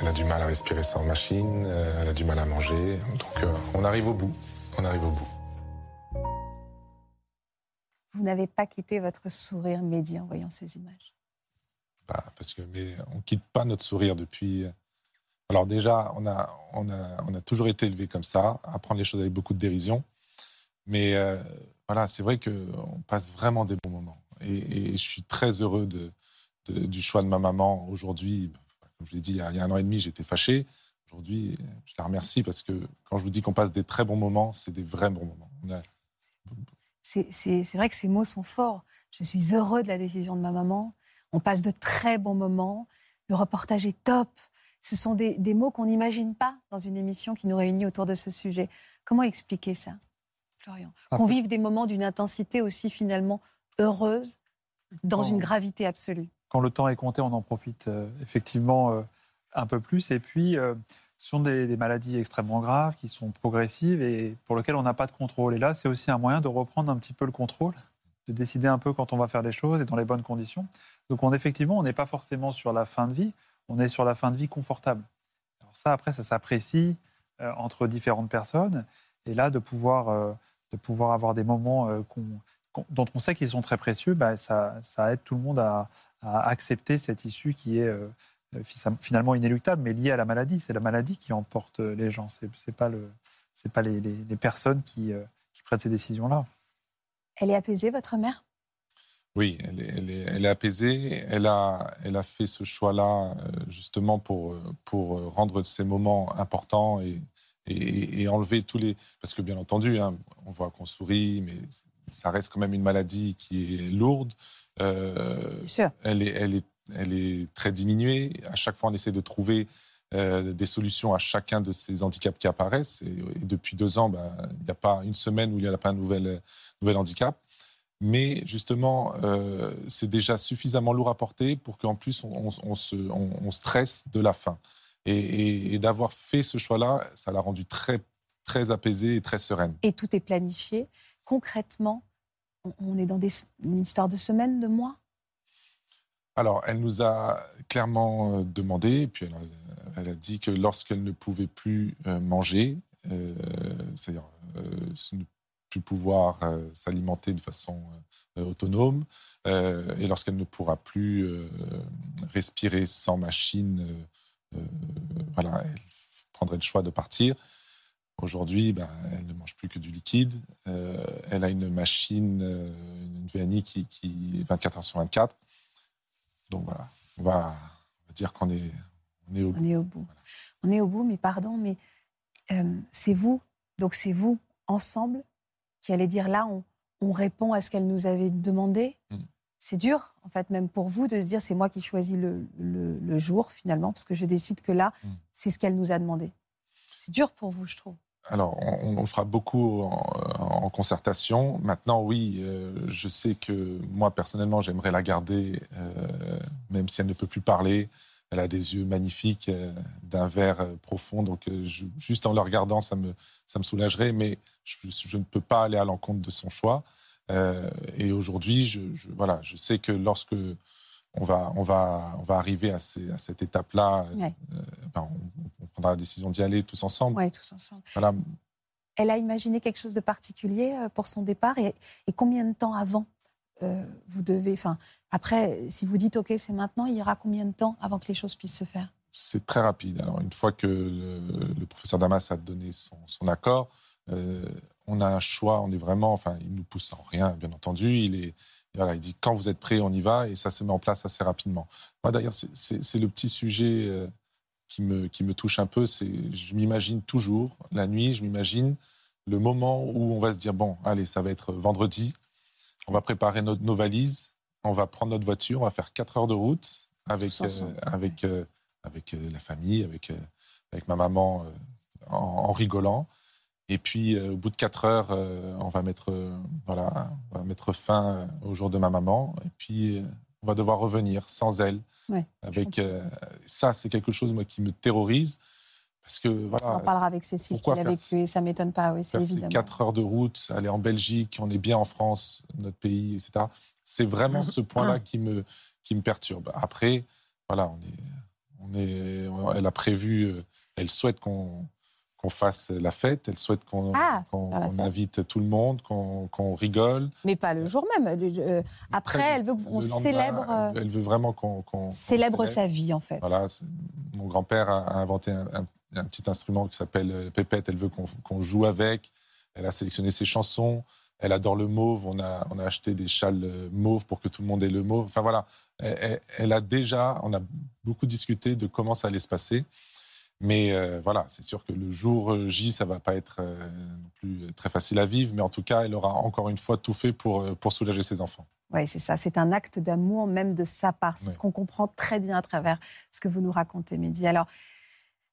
elle a du mal à respirer sans machine, euh, elle a du mal à manger. Donc euh, on arrive au bout. On arrive au bout. Vous n'avez pas quitté votre sourire médian en voyant ces images? Bah, parce que mais on quitte pas notre sourire depuis. Alors déjà, on a, on a, on a toujours été élevé comme ça, à prendre les choses avec beaucoup de dérision. Mais euh, voilà, c'est vrai qu'on passe vraiment des bons moments. Et, je suis très heureux du choix de ma maman aujourd'hui. Comme je l'ai dit, il y, a, un an et demi, j'étais fâché. Aujourd'hui, je la remercie parce que quand je vous dis qu'on passe des très bons moments, c'est des vrais bons moments. C'est vrai que ces mots sont forts. Je suis heureux de la décision de ma maman. On passe de très bons moments. Le reportage est top. Ce sont des, des mots qu'on n'imagine pas dans une émission qui nous réunit autour de ce sujet. Comment expliquer ça, Florian? Ah, Qu'on vive des moments d'une intensité aussi finalement heureuse, dans une gravité absolue? quand le temps est compté, on en profite euh, effectivement euh, un peu plus. Et puis, euh, ce sont des, des maladies extrêmement graves qui sont progressives et pour lesquelles on n'a pas de contrôle. Et là, c'est aussi un moyen de reprendre un petit peu le contrôle, de décider un peu quand on va faire les choses et dans les bonnes conditions. Donc, on, effectivement, on n'est pas forcément sur la fin de vie, on est sur la fin de vie confortable. Alors ça, après, ça s'apprécie euh, entre différentes personnes. Et là, de pouvoir, euh, de pouvoir avoir des moments euh, dont on sait qu'ils sont très précieux, bah, ça, aide tout le monde à, accepter cette issue qui est fi- finalement inéluctable, mais liée à la maladie. C'est la maladie qui emporte les gens. C'est c'est pas pas les, personnes qui, qui prennent ces décisions-là. Elle est apaisée, votre mère? Oui, elle est, elle est- elle est apaisée. Elle a, elle a fait ce choix-là euh, justement pour, pour rendre ces moments importants et, et, et enlever tous les. Parce que bien entendu, hein, on voit qu'on sourit, mais ça reste quand même une maladie qui est lourde. Euh, Bien sûr. Elle est, elle, est, elle est très diminuée. À chaque fois, on essaie de trouver euh, des solutions à chacun de ces handicaps qui apparaissent. Et, et depuis deux ans, ben, il n'y a pas une semaine où il n'y a pas un nouvel, nouvel handicap. Mais justement, euh, c'est déjà suffisamment lourd à porter pour qu'en plus, on, on- on se, on, stresse de la fin. Et, et- et d'avoir fait ce choix-là, ça l'a rendue très, très apaisée et très sereine. Et tout est planifié. Concrètement, on- est dans des, une histoire de semaines, de mois? Alors, elle nous a clairement euh, demandé, et puis elle a, elle a dit que lorsqu'elle ne pouvait plus euh, manger, euh, c'est-à-dire euh, pouvoir euh, s'alimenter de façon euh, autonome, euh, et lorsqu'elle ne pourra plus respirer sans machine, voilà, elle prendrait le choix de partir. Aujourd'hui, ben, elle ne mange plus que du liquide. Elle a une machine, une VNI qui, qui est 24 heures sur 24. Donc voilà, on va, on va dire qu'on est, on est au bout. On est au bout. On est au bout, mais pardon, mais euh, c'est vous, donc c'est vous, ensemble, qui allez dire là, on, on répond à ce qu'elle nous avait demandé. Mm. C'est dur, en fait, même pour vous, de se dire c'est moi qui choisis le, le- le jour, finalement, parce que je décide que là, Mm. c'est ce qu'elle nous a demandé. C'est dur pour vous, je trouve. Alors, on, fera beaucoup en, en concertation. Maintenant, oui, euh, je sais que moi, personnellement, j'aimerais la garder, euh, même si elle ne peut plus parler. Elle a des yeux magnifiques, euh, d'un vert profond. Donc, je- juste en la regardant, ça me, ça me soulagerait. Mais je, je ne peux pas aller à l'encontre de son choix. Euh, et aujourd'hui, je, je- voilà, je sais que lorsque on va, on va, on va arriver à, ces- à cette étape-là, Ouais. euh, ben, on, on prendra la décision d'y aller tous ensemble. Oui, tous ensemble. Voilà, Elle a imaginé quelque chose de particulier euh, pour son départ et, et combien de temps avant euh, vous devez. Enfin, après, si vous dites OK, c'est maintenant, il y aura combien de temps avant que les choses puissent se faire? C'est très rapide. Alors, une fois que le, le professeur Damas a donné son, son accord, euh, on a un choix. On est vraiment, enfin, il nous pousse en rien, bien entendu. Il est, voilà, il dit quand vous êtes prêt, on y va, et ça se met en place assez rapidement. Moi, d'ailleurs, c'est- le petit sujet euh, qui me qui me touche un peu. C'est, je m'imagine toujours la nuit, je m'imagine le moment où on va se dire bon, allez, ça va être vendredi. On va préparer nos, nos valises, on va prendre notre voiture, on va faire 4 heures de route avec, euh, avec, euh, avec euh, la famille, avec, euh, avec ma maman euh, en, en rigolant. Et puis, euh, au bout de 4 heures, euh, on, va mettre, euh, voilà, on va mettre fin au jour de ma maman. Et puis, on va devoir revenir sans elle. Ouais, avec, ça, c'est quelque chose moi, qui me terrorise. Parce que, On en parlera avec Cécile qui l'a vécu et ça m'étonne pas, oui, c'est faire ces évidemment. 4 heures de route, aller en Belgique, on est bien en France, notre pays, etc. C'est vraiment ce point-là qui me, qui me perturbe. Après, voilà, on est, on est, elle a prévu, elle souhaite qu'on qu'on fasse la fête, elle souhaite qu'on Ah, invite tout le monde, qu'on rigole. Mais pas le jour même. euh, après, elle veut qu'on célèbre, euh, Elle veut vraiment qu'on célèbre célèbre. sa vie, en fait. Voilà, mon grand-père a, a inventé un, un- un petit instrument qui s'appelle euh, pépette. Elle veut qu'on joue avec. Elle a sélectionné ses chansons. Elle adore le mauve. On a, on a acheté des châles euh, mauves pour que tout le monde ait le mauve. Enfin voilà, elle, elle- elle a déjà, on a beaucoup discuté de comment ça allait se passer. Mais euh, voilà, c'est sûr que le jour J, ça va pas être euh, non plus très facile à vivre, mais en tout cas, elle aura encore une fois tout fait pour, euh, pour soulager ses enfants. Oui, c'est ça. C'est un acte d'amour même de sa part. C'est Ouais. ce qu'on comprend très bien à travers ce que vous nous racontez, Mehdi. Alors, euh,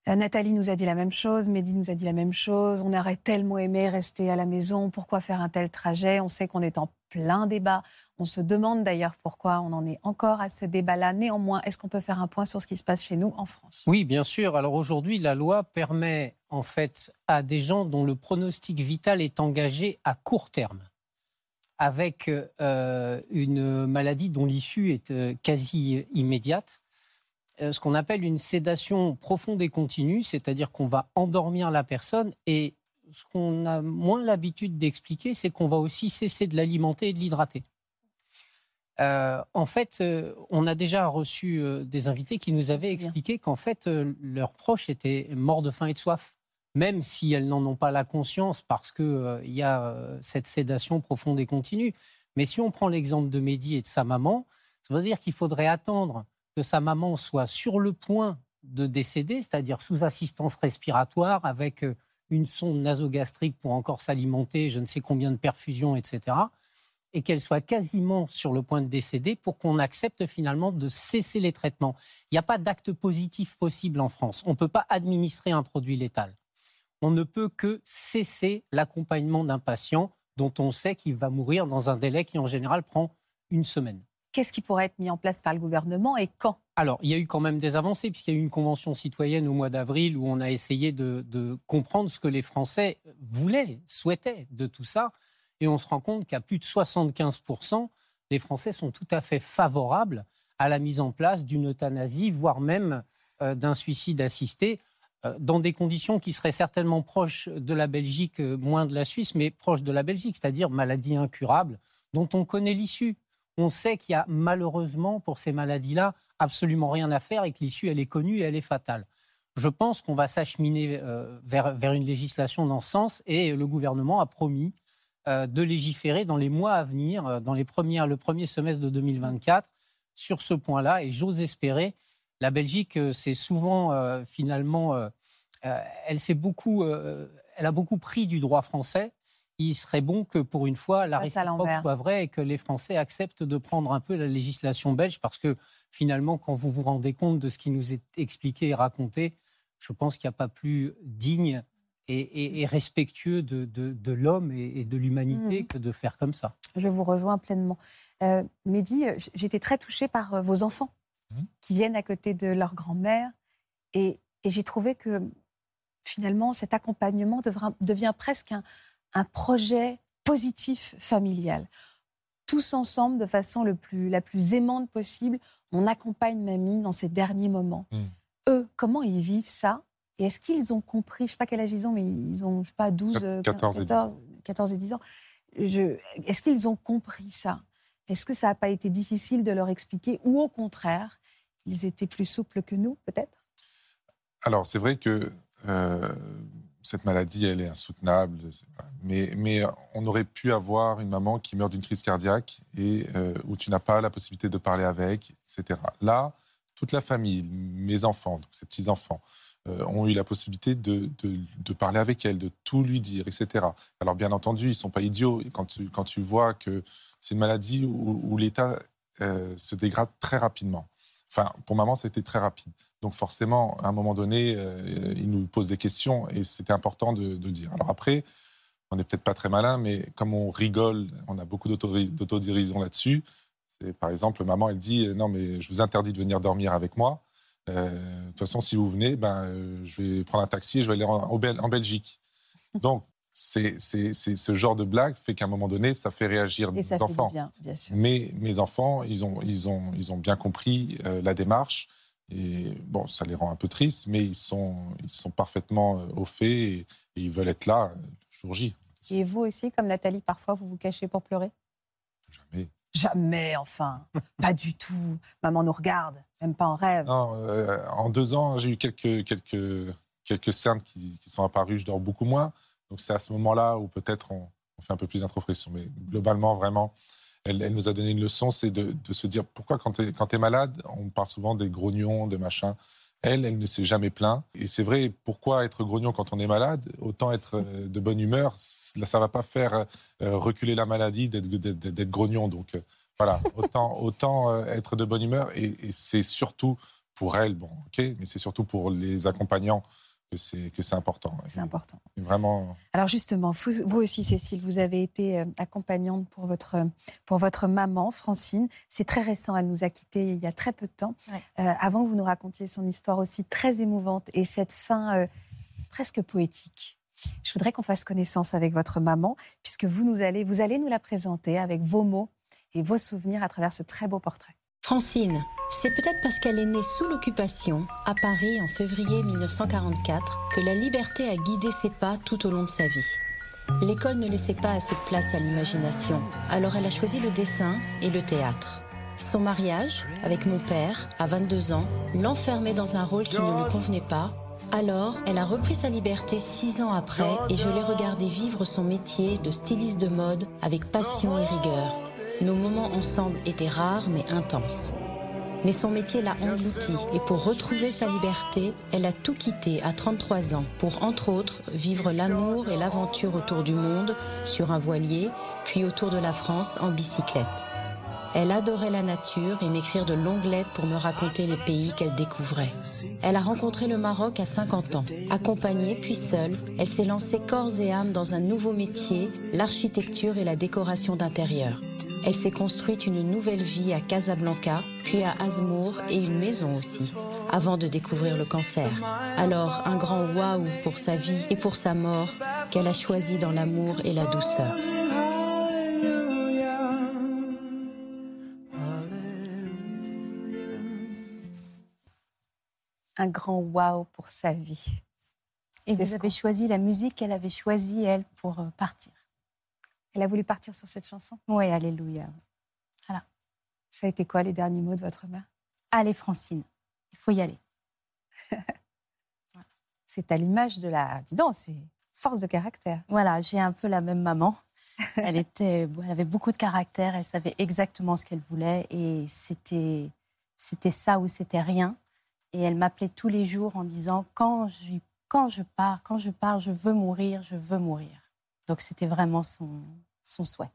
Nathalie nous a dit la même chose, Mehdi nous a dit la même chose. On aurait tellement aimé rester à la maison. Pourquoi faire un tel trajet? On sait qu'on est en plein débat. On se demande d'ailleurs pourquoi on en est encore à ce débat-là. Néanmoins, est-ce qu'on peut faire un point sur ce qui se passe chez nous en France? Oui, bien sûr. Alors aujourd'hui, la loi permet en fait à des gens dont le pronostic vital est engagé à court terme, avec euh, une maladie dont l'issue est euh, quasi immédiate, euh, ce qu'on appelle une sédation profonde et continue, c'est-à-dire qu'on va endormir la personne et ce qu'on a moins l'habitude d'expliquer, c'est qu'on va aussi cesser de l'alimenter et de l'hydrater. Euh, en fait, euh, on a déjà reçu euh, des invités qui nous avaient expliqué qu'en fait, euh, leurs proches étaient morts de faim et de soif, même si elles n'en ont pas la conscience parce qu'il y a euh, cette sédation profonde et continue. Mais si on prend l'exemple de Mehdi et de sa maman, ça veut dire qu'il faudrait attendre que sa maman soit sur le point de décéder, c'est-à-dire sous assistance respiratoire, avec euh, une sonde nasogastrique pour encore s'alimenter, je ne sais combien de perfusions, etc et qu'elle soit quasiment sur le point de décéder pour qu'on accepte finalement de cesser les traitements. Il n'y a pas d'acte positif possible en France. On ne peut pas administrer un produit létal. On ne peut que cesser l'accompagnement d'un patient dont on sait qu'il va mourir dans un délai qui en général prend une semaine. Qu'est-ce qui pourrait être mis en place par le gouvernement et quand? Alors, il y a eu quand même des avancées, puisqu'il y a eu une convention citoyenne au mois d'avril où on a essayé de, comprendre ce que les Français voulaient, souhaitaient de tout ça. Et on se rend compte qu'à plus de 75%, les Français sont tout à fait favorables à la mise en place d'une euthanasie, voire même euh, d'un suicide assisté, euh, dans des conditions qui seraient certainement proches de la Belgique, euh, moins de la Suisse, mais proches de la Belgique, c'est-à-dire maladie incurable, dont on connaît l'issue. On sait qu'il y a malheureusement pour ces maladies-là absolument rien à faire et que l'issue, elle est connue et elle est fatale. Je pense qu'on va s'acheminer euh, vers, vers une législation dans ce sens et le gouvernement a promis euh, de légiférer dans les mois à venir, euh, dans les le premier semestre de 2024, sur ce point-là. Et j'ose espérer, la Belgique, c'est souvent finalement, elle, beaucoup, elle a beaucoup pris du droit français. Il serait bon que pour une fois, la réciproque soit vraie et que les Français acceptent de prendre un peu la législation belge parce que finalement, quand vous vous rendez compte de ce qui nous est expliqué et raconté, je pense qu'il n'y a pas plus digne et, et- et respectueux de, de- de l'homme et, et de l'humanité Mhm. que de faire comme ça. Je vous rejoins pleinement. Euh, Mehdi, j'étais très touchée par euh, vos enfants Mhm. qui viennent à côté de leur grand-mère. Et, et j'ai trouvé que finalement, cet accompagnement devra- devient presque un, un projet positif familial. Tous ensemble, de façon le plus, la plus aimante possible, on accompagne mamie dans ces derniers moments. Mhm. Eux, comment ils vivent ça? Et est-ce qu'ils ont compris, je ne sais pas quel âge ils ont, mais ils ont, je sais pas, 12, euh, 14 et 10 ans. 14 et 10 ans. Je- Est-ce qu'ils ont compris ça? Est-ce que ça n'a pas été difficile de leur expliquer Ou au contraire, ils étaient plus souples que nous, peut-être? Alors, c'est vrai que euh, cette maladie, elle est insoutenable, mais, mais on aurait pu avoir une maman qui meurt d'une crise cardiaque et euh, où tu n'as pas la possibilité de parler avec, etc. Là, toute la famille, mes enfants, donc ces petits-enfants, euh, ont eu la possibilité de, de- parler avec elle, de tout lui dire, etc. Alors, bien entendu, ils ne sont pas idiots. Quand, tu, quand tu vois que c'est une maladie où, où l'état euh, se dégrade très rapidement. Enfin, pour maman, c'était très rapide. Donc forcément, à un moment donné, euh, il nous pose des questions et c'était important de, de dire. Alors après, on n'est peut-être pas très malin, mais comme on rigole, on a beaucoup d'autodérision là-dessus. Par exemple, maman, elle dit euh, non, mais je vous interdis de venir dormir avec moi. Euh, de toute façon, si vous venez, ben, je vais prendre un taxi et je vais aller en, en Belgique. Donc, c'est, c'est- c'est- ce genre de blague fait qu'à un moment donné, ça fait réagir Et les ça fait enfants. du bien, bien sûr. Mais mes enfants, ils ont, ils ont, ils ont bien compris euh, la démarche. Et bon, ça les rend un peu tristes, mais ils sont, ils sont parfaitement euh, au fait et, et ils veulent être là euh, jour J. Et vous aussi, comme Nathalie, parfois, vous vous cachez pour pleurer? Jamais. Jamais, enfin. pas du tout. Maman nous regarde, même pas en rêve. Non, euh, en deux ans, j'ai eu quelques, quelques, quelques cernes qui, qui sont apparues. Je dors beaucoup moins. Donc c'est à ce moment-là où peut-être on, fait un peu plus d'introspection. Mais globalement, vraiment, elle, nous a donné une leçon, c'est de, se dire pourquoi quand tu es, malade, on parle souvent des grognons, de machin. Elle, elle ne s'est jamais plaint. Et c'est vrai, pourquoi être grognon quand on est malade? Autant être euh, de bonne humeur. Ça va pas faire euh, reculer la maladie d'être grognon. Donc euh, voilà, autant, autant être de bonne humeur. Et, et c'est surtout pour elle, bon, ok, mais c'est surtout pour les accompagnants que c'est que c'est important. C'est important. Et vraiment. Alors justement, vous, vous aussi, Cécile, vous avez été euh, accompagnante pour votre, pour votre maman, Francine. C'est très récent, elle nous a quittés il y a très peu de temps. Ouais. Euh, avant que vous nous racontiez son histoire aussi très émouvante et cette fin euh, presque poétique. Je voudrais qu'on fasse connaissance avec votre maman, puisque vous, nous allez, vous allez nous la présenter avec vos mots et vos souvenirs à travers ce très beau portrait. Francine, c'est peut-être parce qu'elle est née sous l'occupation, à Paris en février 1944, que la liberté a guidé ses pas tout au long de sa vie. L'école ne laissait pas assez de place à l'imagination, alors elle a choisi le dessin et le théâtre. Son mariage, avec mon père, à 22 ans, l'enfermait dans un rôle qui ne lui convenait pas. Alors, elle a repris sa liberté six ans après et je l'ai regardé vivre son métier de styliste de mode avec passion et rigueur. Nos moments ensemble étaient rares mais intenses. Mais son métier l'a engloutie et pour retrouver sa liberté, elle a tout quitté à 33 ans pour, entre autres, vivre l'amour et l'aventure autour du monde sur un voilier, puis autour de la France en bicyclette. Elle adorait la nature et m'écrire de longues lettres pour me raconter les pays qu'elle découvrait. Elle a rencontré le Maroc à 50 ans. Accompagnée puis seule, elle s'est lancée corps et âme dans un nouveau métier, l'architecture et la décoration d'intérieur. Elle s'est construite une nouvelle vie à Casablanca, puis à Azmour et une maison aussi, avant de découvrir le cancer. Alors, un grand waouh pour sa vie et pour sa mort, qu'elle a choisi dans l'amour et la douceur. Un grand waouh pour sa vie. Et vous avez choisi la musique qu'elle avait choisie, elle, pour euh, partir. Elle a voulu partir sur cette chanson? Oui, Alléluia. Voilà. Ça a été quoi les derniers mots de votre mère? Allez, Francine, il faut y aller. C'est à l'image de la. Dis donc, c'est force de caractère. Voilà, j'ai un peu la même maman. Elle, était, elle avait beaucoup de caractère, elle savait exactement ce qu'elle voulait et c'était, c'était ça ou c'était rien. Et elle m'appelait tous les jours en disant quand je, quand je pars, quand je pars, je veux mourir, je veux mourir. Donc c'était vraiment son, son souhait.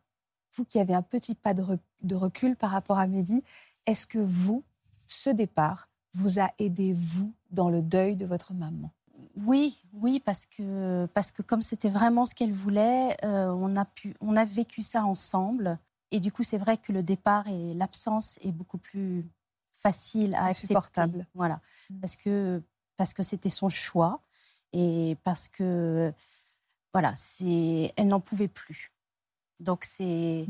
Vous qui avez un petit pas de, rec- de recul par rapport à Mehdi, est-ce que vous, ce départ, vous a aidé, vous, dans le deuil de votre maman? Oui, oui, parce que, parce que comme c'était vraiment ce qu'elle voulait, euh, on, a pu, on a vécu ça ensemble. Et du coup, c'est vrai que le départ et l'absence est beaucoup plus facile à accepter. Voilà, parce que parce que c'était son choix et parce que voilà, c'est elle n'en pouvait plus. Donc c'est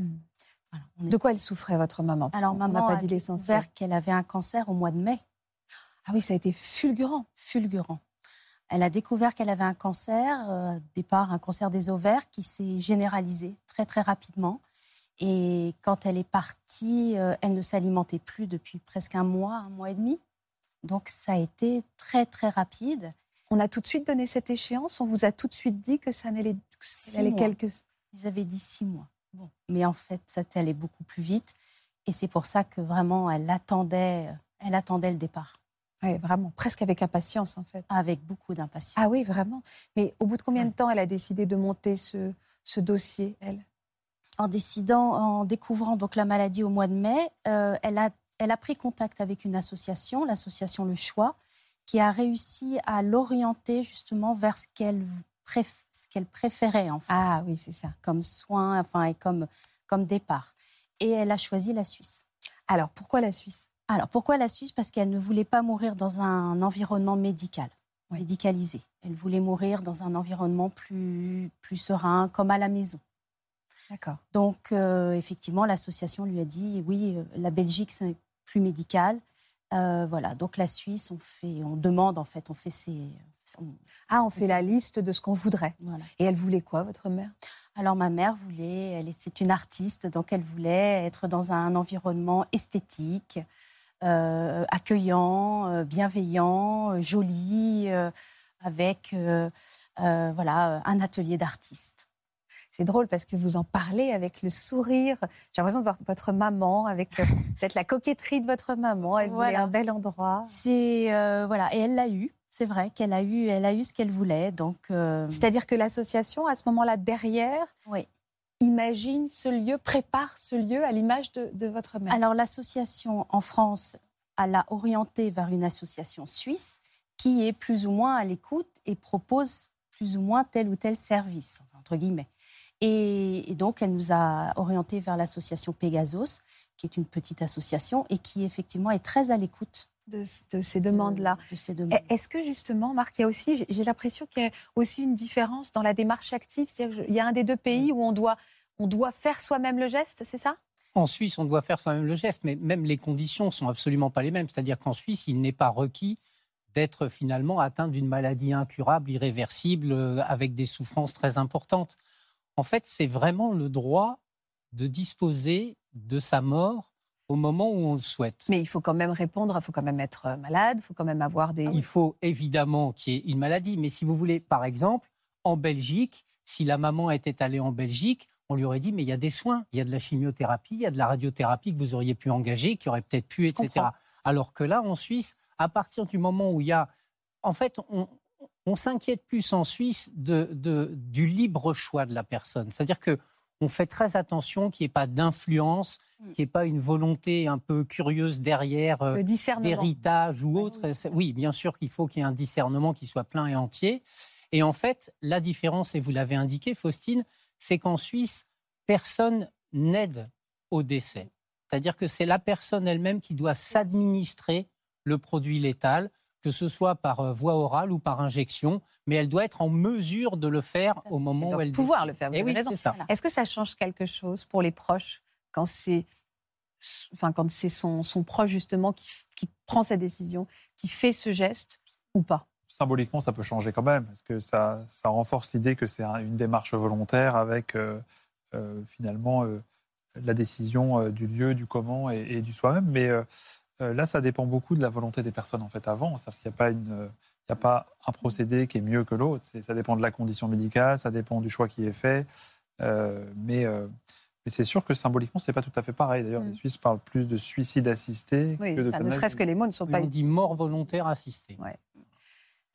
voilà, est- De quoi elle souffrait, votre maman? Parce alors maman n'a pas dit l'essentiel. qu'elle avait un cancer au mois de mai. Ah oui, ça a été fulgurant. Fulgurant. Elle a découvert qu'elle avait un cancer, euh, au départ un cancer des ovaires qui s'est généralisé très très rapidement. Et quand elle est partie, euh, elle ne s'alimentait plus depuis presque un mois, un mois et demi. Donc ça a été très très rapide. On a tout de suite donné cette échéance On vous a tout de suite dit que ça n'allait que allait quelques... Ils avaient dit six mois. Bon. Mais en fait, ça allé beaucoup plus vite. Et c'est pour ça que vraiment, elle attendait, elle attendait le départ. Oui, vraiment, presque avec impatience, en fait. Avec beaucoup d'impatience. Ah oui, vraiment. Mais au bout de combien de temps elle a décidé de monter ce, ce dossier, elle? En décidant, en découvrant donc la maladie au mois de mai, euh, elle, a, elle a pris contact avec une association, l'association Le Choix, qui a réussi à l'orienter justement vers ce qu'elle préf- ce qu'elle préférait en fait. Ah oui, c'est ça. Comme soin, enfin et comme comme départ. Et elle a choisi la Suisse. Alors pourquoi la Suisse? Alors pourquoi la Suisse? Parce qu'elle ne voulait pas mourir dans un environnement médical, médicalisé. Elle voulait mourir dans un environnement plus plus serein, comme à la maison. D'accord. Donc, euh, effectivement, l'association lui a dit oui, euh, la Belgique, c'est plus médical. Euh, voilà, donc la Suisse, on, fait, on demande, en fait, on fait ses. on- Ah, on fait la liste de ce qu'on voudrait. Voilà. Et elle voulait quoi, votre mère? Alors, ma mère voulait, elle est, c'est une artiste, donc elle voulait être dans un environnement esthétique, euh, accueillant, bienveillant, joli, avec voilà, un atelier d'artiste. C'est drôle parce que vous en parlez avec le sourire. J'ai l'impression de voir votre maman avec euh, peut-être la coquetterie de votre maman. Elle voulait Voilà. un bel endroit. C'est euh, voilà, et elle l'a eu. C'est vrai qu'elle a eu, elle a eu ce qu'elle voulait. Donc, euh, C'est-à-dire que l'association, à ce moment-là, derrière, oui. imagine ce lieu, prépare ce lieu à l'image de, de votre mère. Alors l'association en France, elle l'a orientée vers une association suisse qui est plus ou moins à l'écoute et propose plus ou moins tel ou tel service, entre guillemets. Et, et donc elle nous a orientés vers l'association Pegasos, qui est une petite association et qui effectivement est très à l'écoute de, de ces demandes-là. de demandes. Est-ce que justement, Marc, il y a aussi, j'ai- l'impression qu'il y a aussi une différence dans la démarche active? C'est-à-dire qu'il y a un des deux pays où on doit, on doit faire soi-même le geste, c'est ça? En Suisse, on doit faire soi-même le geste, mais même les conditions sont absolument pas les mêmes. C'est-à-dire qu'en Suisse, il n'est pas requis d'être finalement atteint d'une maladie incurable, irréversible, euh, avec des souffrances très importantes. En fait, c'est vraiment le droit de disposer de sa mort au moment où on le souhaite. Mais il faut quand même répondre, il faut quand même être euh, malade, il faut quand même avoir des... Il faut évidemment qu'il y ait une maladie, mais si vous voulez, par exemple, en Belgique, si la maman était allée en Belgique, on lui aurait dit mais il y a des soins, il y a de la chimiothérapie, il y a de la radiothérapie que vous auriez pu engager, qui aurait peut-être pu, etc. comprends. Alors que là, en Suisse, à partir du moment où il y a, en fait, on, on s'inquiète plus en Suisse de, de- du libre choix de la personne. C'est-à-dire que on fait très attention qu'il n'y ait pas d'influence, qu'il n'y ait pas une volonté un peu curieuse derrière, euh, d'héritage ou autre. Oui, bien sûr qu'il faut qu'il y ait un discernement qui soit plein et entier. Et en fait, la différence, et vous l'avez indiqué, Faustine, c'est qu'en Suisse, personne n'aide au décès. C'est-à-dire que c'est la personne elle-même qui doit s'administrer le produit létal, que ce soit par euh, voie orale ou par injection, mais elle doit être en mesure de le faire au moment où elle pouvoir décide. le faire, vous Eh avez oui, raison. c'est ça. Est-ce que ça change quelque chose pour les proches quand c'est enfin, quand c'est son, son proche justement qui, qui prend sa décision, qui fait ce geste ou pas? Symboliquement, ça peut changer quand même, parce que ça, ça renforce l'idée que c'est un- une démarche volontaire avec euh, euh, finalement euh, la décision euh, du lieu, du comment et, et du soi-même. Mais là, ça dépend beaucoup de la volonté des personnes en fait avant. C'est-à-dire qu'il n'y a pas une euh, il n'y a pas un procédé qui est mieux que l'autre. C'est- Ça dépend de la condition médicale, ça dépend du choix qui est fait. Euh, mais euh, mais c'est sûr que symboliquement, c'est pas tout à fait pareil. D'ailleurs, Mm. les Suisses parlent plus de suicide assisté Oui, que de ça, ne serait-ce que les mots ne sont pas. On dit mort volontaire assistée. Ouais.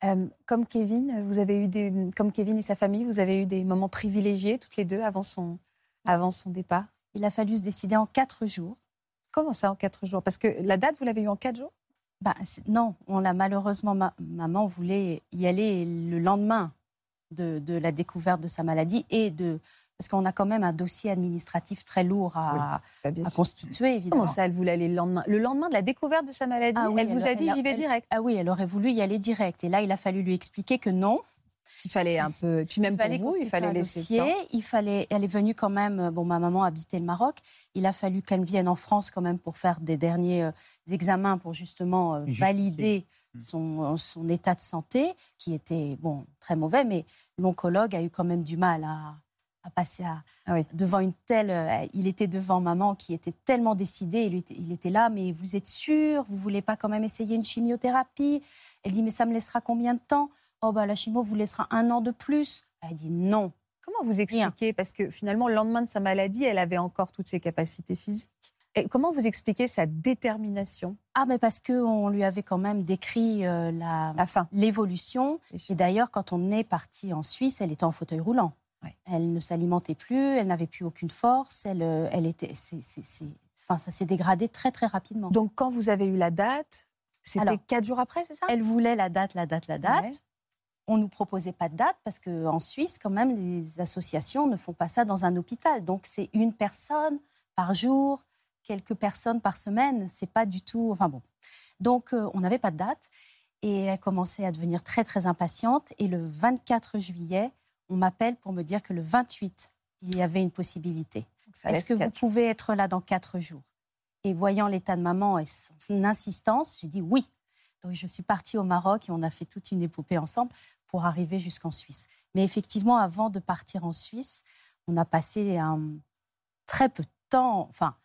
Euh, comme Kevin, vous avez eu des, comme Kevin et sa famille, vous avez eu des moments privilégiés toutes les deux avant son, avant son départ. Il a fallu se décider en quatre jours. Comment ça en quatre jours? Parce que la date, vous l'avez eu en quatre jours? Bah, non, on l'a malheureusement. ma- maman voulait y aller le lendemain de, de la découverte de sa maladie et de parce qu'on a quand même un dossier administratif très lourd à, Bah, à constituer évidemment. Comment ça, elle voulait aller le lendemain? Le lendemain de la découverte de sa maladie, Ah oui, elle vous a dit elle- j'y vais elle- direct. Ah oui, elle aurait voulu y aller direct. Et là, il a fallu lui expliquer que non. Il fallait un peu. Puis même il fallait pour vous, il fallait laisser dossier. Il fallait. Elle est venue quand même. euh, Bon, ma maman habitait le Maroc. Il a fallu qu'elle vienne en France quand même pour faire des derniers euh, examens pour justement euh, valider Mm. son, son état de santé qui était bon très mauvais. Mais l'oncologue a eu quand même du mal à, à passer à, Ah oui. devant une telle. euh, il était devant maman qui était tellement décidée. Il était, il était là, mais vous êtes sûr? Vous voulez pas quand même essayer une chimiothérapie? Elle dit mais ça me laissera combien de temps? Oh bah la chimio vous laissera un an de plus. Elle dit non. Comment vous expliquez? Parce que finalement, le lendemain de sa maladie, elle avait encore toutes ses capacités physiques. Et comment vous expliquez sa détermination? Ah mais parce que on lui avait quand même décrit euh, la La fin. l'évolution. Et d'ailleurs quand on est parti en Suisse, elle était en fauteuil roulant. Ouais. Elle ne s'alimentait plus, elle n'avait plus aucune force. Elle, euh, elle était, c'est, c'est- c'est- enfin ça s'est dégradé très très rapidement. Donc, quand vous avez eu la date, c'était Alors, quatre jours après, c'est ça? Elle voulait la date, la date, la date. Ouais. On nous proposait pas de date parce que en Suisse, quand même, les associations ne font pas ça dans un hôpital. Donc c'est une personne par jour, quelques personnes par semaine. C'est pas du tout. Enfin bon. Donc euh, on n'avait pas de date et elle commençait à devenir très très impatiente. Et le 24 juillet, on m'appelle pour me dire que le 28, il y avait une possibilité. Est-ce que vous pouvez être là dans quatre jours? Et voyant l'état de maman et son insistance, j'ai dit oui. Donc je suis partie au Maroc et on a fait toute une épopée ensemble pour arriver jusqu'en Suisse. Mais effectivement, avant de partir en Suisse, on a passé un très peu de temps. Enfin,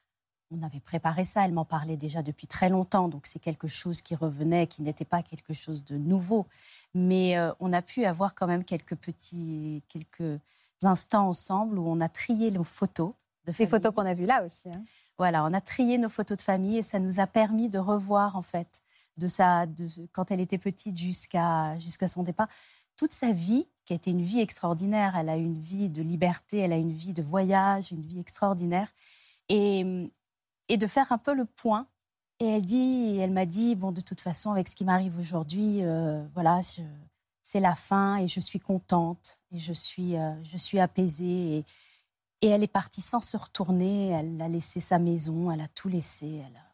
on avait préparé ça. Elle m'en parlait déjà depuis très longtemps, donc c'est quelque chose qui revenait, qui n'était pas quelque chose de nouveau. Mais euh, on a pu avoir quand même quelques petits, quelques instants ensemble où on a trié nos photos. De Les photos qu'on a vues là aussi. hein. Voilà, on a trié nos photos de famille et ça nous a permis de revoir en fait de sa, quand elle était petite jusqu'à son départ, toute sa vie qui a été une vie extraordinaire. Elle a une vie de liberté, elle a une vie de voyage, une vie extraordinaire et, et de faire un peu le point. Et elle dit, elle m'a dit bon de toute façon avec ce qui m'arrive aujourd'hui, euh, voilà, c'est la fin et je suis contente et je suis euh, je suis apaisée et, et elle est partie sans se retourner. Elle a laissé sa maison, elle a tout laissé. Elle, a-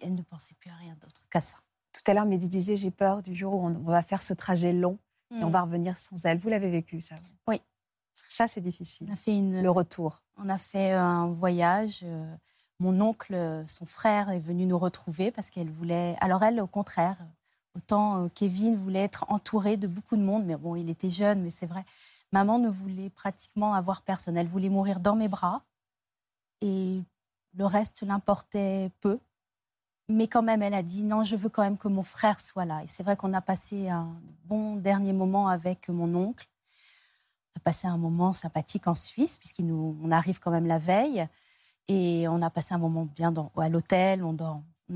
elle ne pensait plus à rien d'autre qu'à ça. Tout à l'heure, Mehdi disait j'ai peur du jour où on, va faire ce trajet long et on Mm. va revenir sans elle. Vous l'avez vécu ça Oui. Ça, c'est difficile. On a fait une, Le retour. On a fait un voyage. euh, Mon oncle, euh, son frère, est venu nous retrouver parce qu'elle voulait. Alors elle, au contraire, autant euh, Kevin voulait être entouré de beaucoup de monde, mais bon, il était jeune, mais c'est vrai. Maman ne voulait pratiquement avoir personne. Elle voulait mourir dans mes bras et le reste l'importait peu. Mais quand même, elle a dit non, je veux quand même que mon frère soit là. Et c'est vrai qu'on a passé un bon dernier moment avec mon oncle. On a passé un moment sympathique en Suisse, puisqu'on arrive quand même la veille. Et on a passé un moment bien à l'hôtel. On,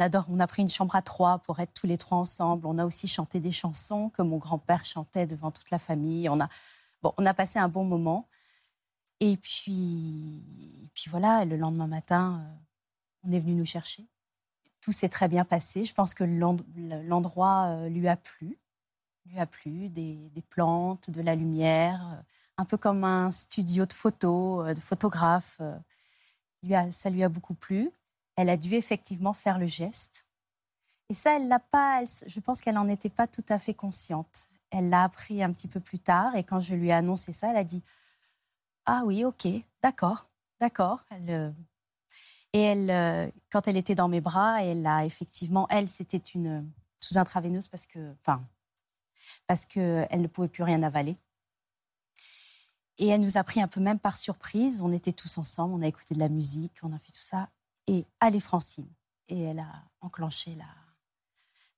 adore, on a pris une chambre à trois pour être tous les trois ensemble. On a aussi chanté des chansons que mon grand-père chantait devant toute la famille. On a, passé un bon moment. Et puis, et puis voilà, le lendemain matin, euh, on est venu nous chercher. Tout s'est très bien passé. Je pense que l'end- l'endroit euh, lui a plu. Lui a plu, des, des plantes, de la lumière, euh, un peu comme un studio de photos, euh, de photographe. Lui a- ça lui a beaucoup plu. Elle a dû effectivement faire le geste. Et ça, elle l'a pas. je pense qu'elle n'en était pas tout à fait consciente. Elle l'a appris un petit peu plus tard. Et quand je lui ai annoncé ça, elle a dit Ah oui, ok, d'accord, d'accord. Et elle, euh, quand elle était dans mes bras, elle a effectivement, elle, c'était une sous intraveineuse parce que, enfin, parce que elle ne pouvait plus rien avaler. Et elle nous a pris un peu même par surprise. On était tous ensemble, on a écouté de la musique, on a fait tout ça. Et allez Francine. Et elle a enclenché la,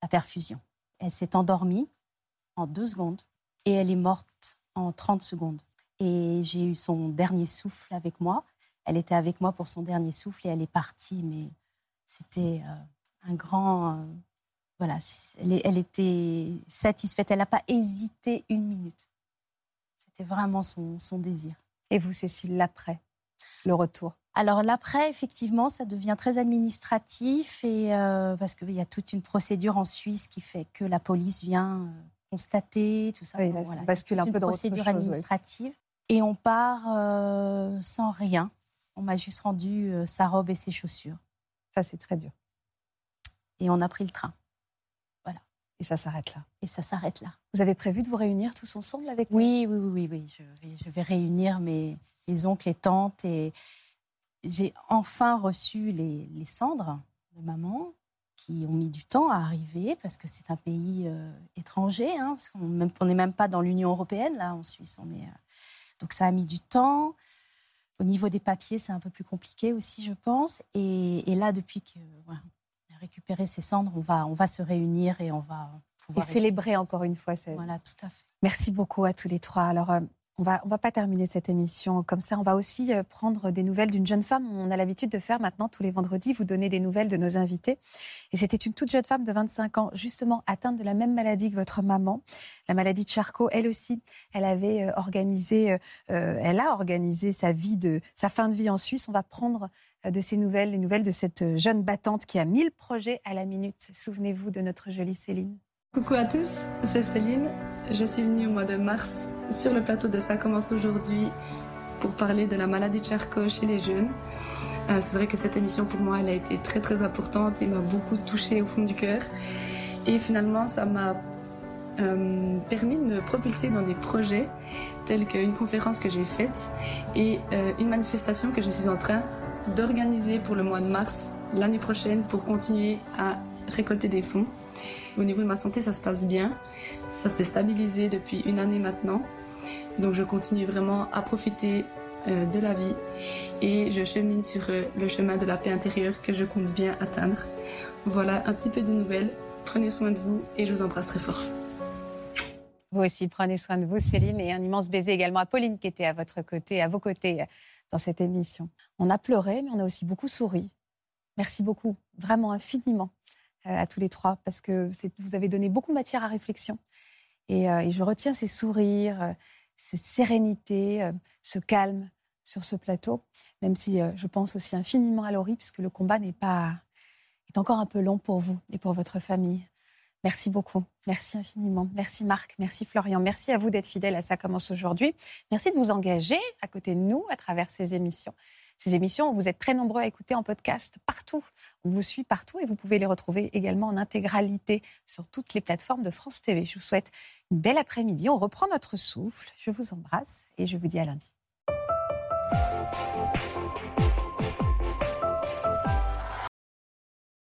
la perfusion. Elle s'est endormie en deux secondes et elle est morte en 30 secondes. Et j'ai eu son dernier souffle avec moi. Elle était avec moi pour son dernier souffle et elle est partie, mais c'était euh, un grand. euh, voilà, elle, était satisfaite. Elle n'a pas hésité une minute. C'était vraiment son, son désir. Et vous, Cécile, l'après, le retour? Alors l'après, effectivement, ça devient très administratif et euh, parce qu'il y a toute une procédure en Suisse qui fait que la police vient constater tout ça. Oui, Bon, là, ça voilà, bascule un une peu dans autre procédure chose, oui. administrative et on part euh, sans rien. On m'a juste rendu euh, sa robe et ses chaussures Ça, c'est très dur. et on a pris le train. Et ça s'arrête là. Et ça s'arrête là. Vous avez prévu de vous réunir tous ensemble avec Oui, oui, oui, oui, oui. Je, vais, je vais réunir mes, mes oncles et tantes et j'ai enfin reçu les, les cendres de maman qui ont mis du temps à arriver parce que c'est un pays euh, étranger, hein, parce qu'on n'est même pas dans l'Union européenne là en Suisse. On est, euh, donc ça a mis du temps. Au niveau des papiers, c'est un peu plus compliqué aussi, je pense. Et, et là, depuis que voilà, a récupéré ces cendres, on va, on va se réunir et on va Et pouvoir célébrer encore une fois cette. Voilà, tout à fait. Merci beaucoup à tous les trois. Alors, euh, on va, va pas terminer cette émission comme ça. On va aussi euh, prendre des nouvelles d'une jeune femme. On a l'habitude de faire maintenant tous les vendredis, vous donner des nouvelles de nos invités. Et c'était une toute jeune femme de 25 ans, justement atteinte de la même maladie que votre maman, la maladie de Charcot. Elle aussi, elle avait euh, organisé, euh, elle a organisé sa vie de, sa fin de vie en Suisse. On va prendre de ces nouvelles, les nouvelles de cette jeune battante qui a 1000 projets à la minute. Souvenez-vous de notre jolie Céline. Coucou à tous, c'est Céline. Je suis venue au mois de mars sur le plateau de Ça commence aujourd'hui pour parler de la maladie de Charcot chez les jeunes. Euh, c'est vrai que cette émission pour moi elle a été très très importante et m'a beaucoup touchée au fond du cœur. Et finalement ça m'a euh, permis de me propulser dans des projets tels qu'une conférence que j'ai faite et euh, une manifestation que je suis en train d'organiser pour le mois de mars l'année prochaine pour continuer à récolter des fonds. Au niveau de ma santé, ça se passe bien. Ça s'est stabilisé depuis une année maintenant. Donc je continue vraiment à profiter euh, de la vie et je chemine sur euh, le chemin de la paix intérieure que je compte bien atteindre. Voilà un petit peu de nouvelles. Prenez soin de vous et je vous embrasse très fort. Vous aussi, prenez soin de vous, Céline, et un immense baiser également à Pauline qui était à votre côté, à vos côtés euh, dans cette émission. On a pleuré, mais on a aussi beaucoup souri. Merci beaucoup, vraiment infiniment à tous les trois, parce que vous avez donné beaucoup de matière à réflexion. Et, je retiens ces sourires, cette sérénité, euh, ce calme sur ce plateau, même si euh, je pense aussi infiniment à Laurie, puisque le combat n'est pas est encore un peu long pour vous et pour votre famille. Merci beaucoup. Merci infiniment. Merci Marc. Merci Florian. Merci à vous d'être fidèles à Ça commence aujourd'hui. Merci de vous engager à côté de nous à travers ces émissions. Ces émissions, vous êtes très nombreux à écouter en podcast partout. On vous suit partout et vous pouvez les retrouver également en intégralité sur toutes les plateformes de France TV. Je vous souhaite une belle après-midi. On reprend notre souffle. Je vous embrasse et je vous dis à lundi.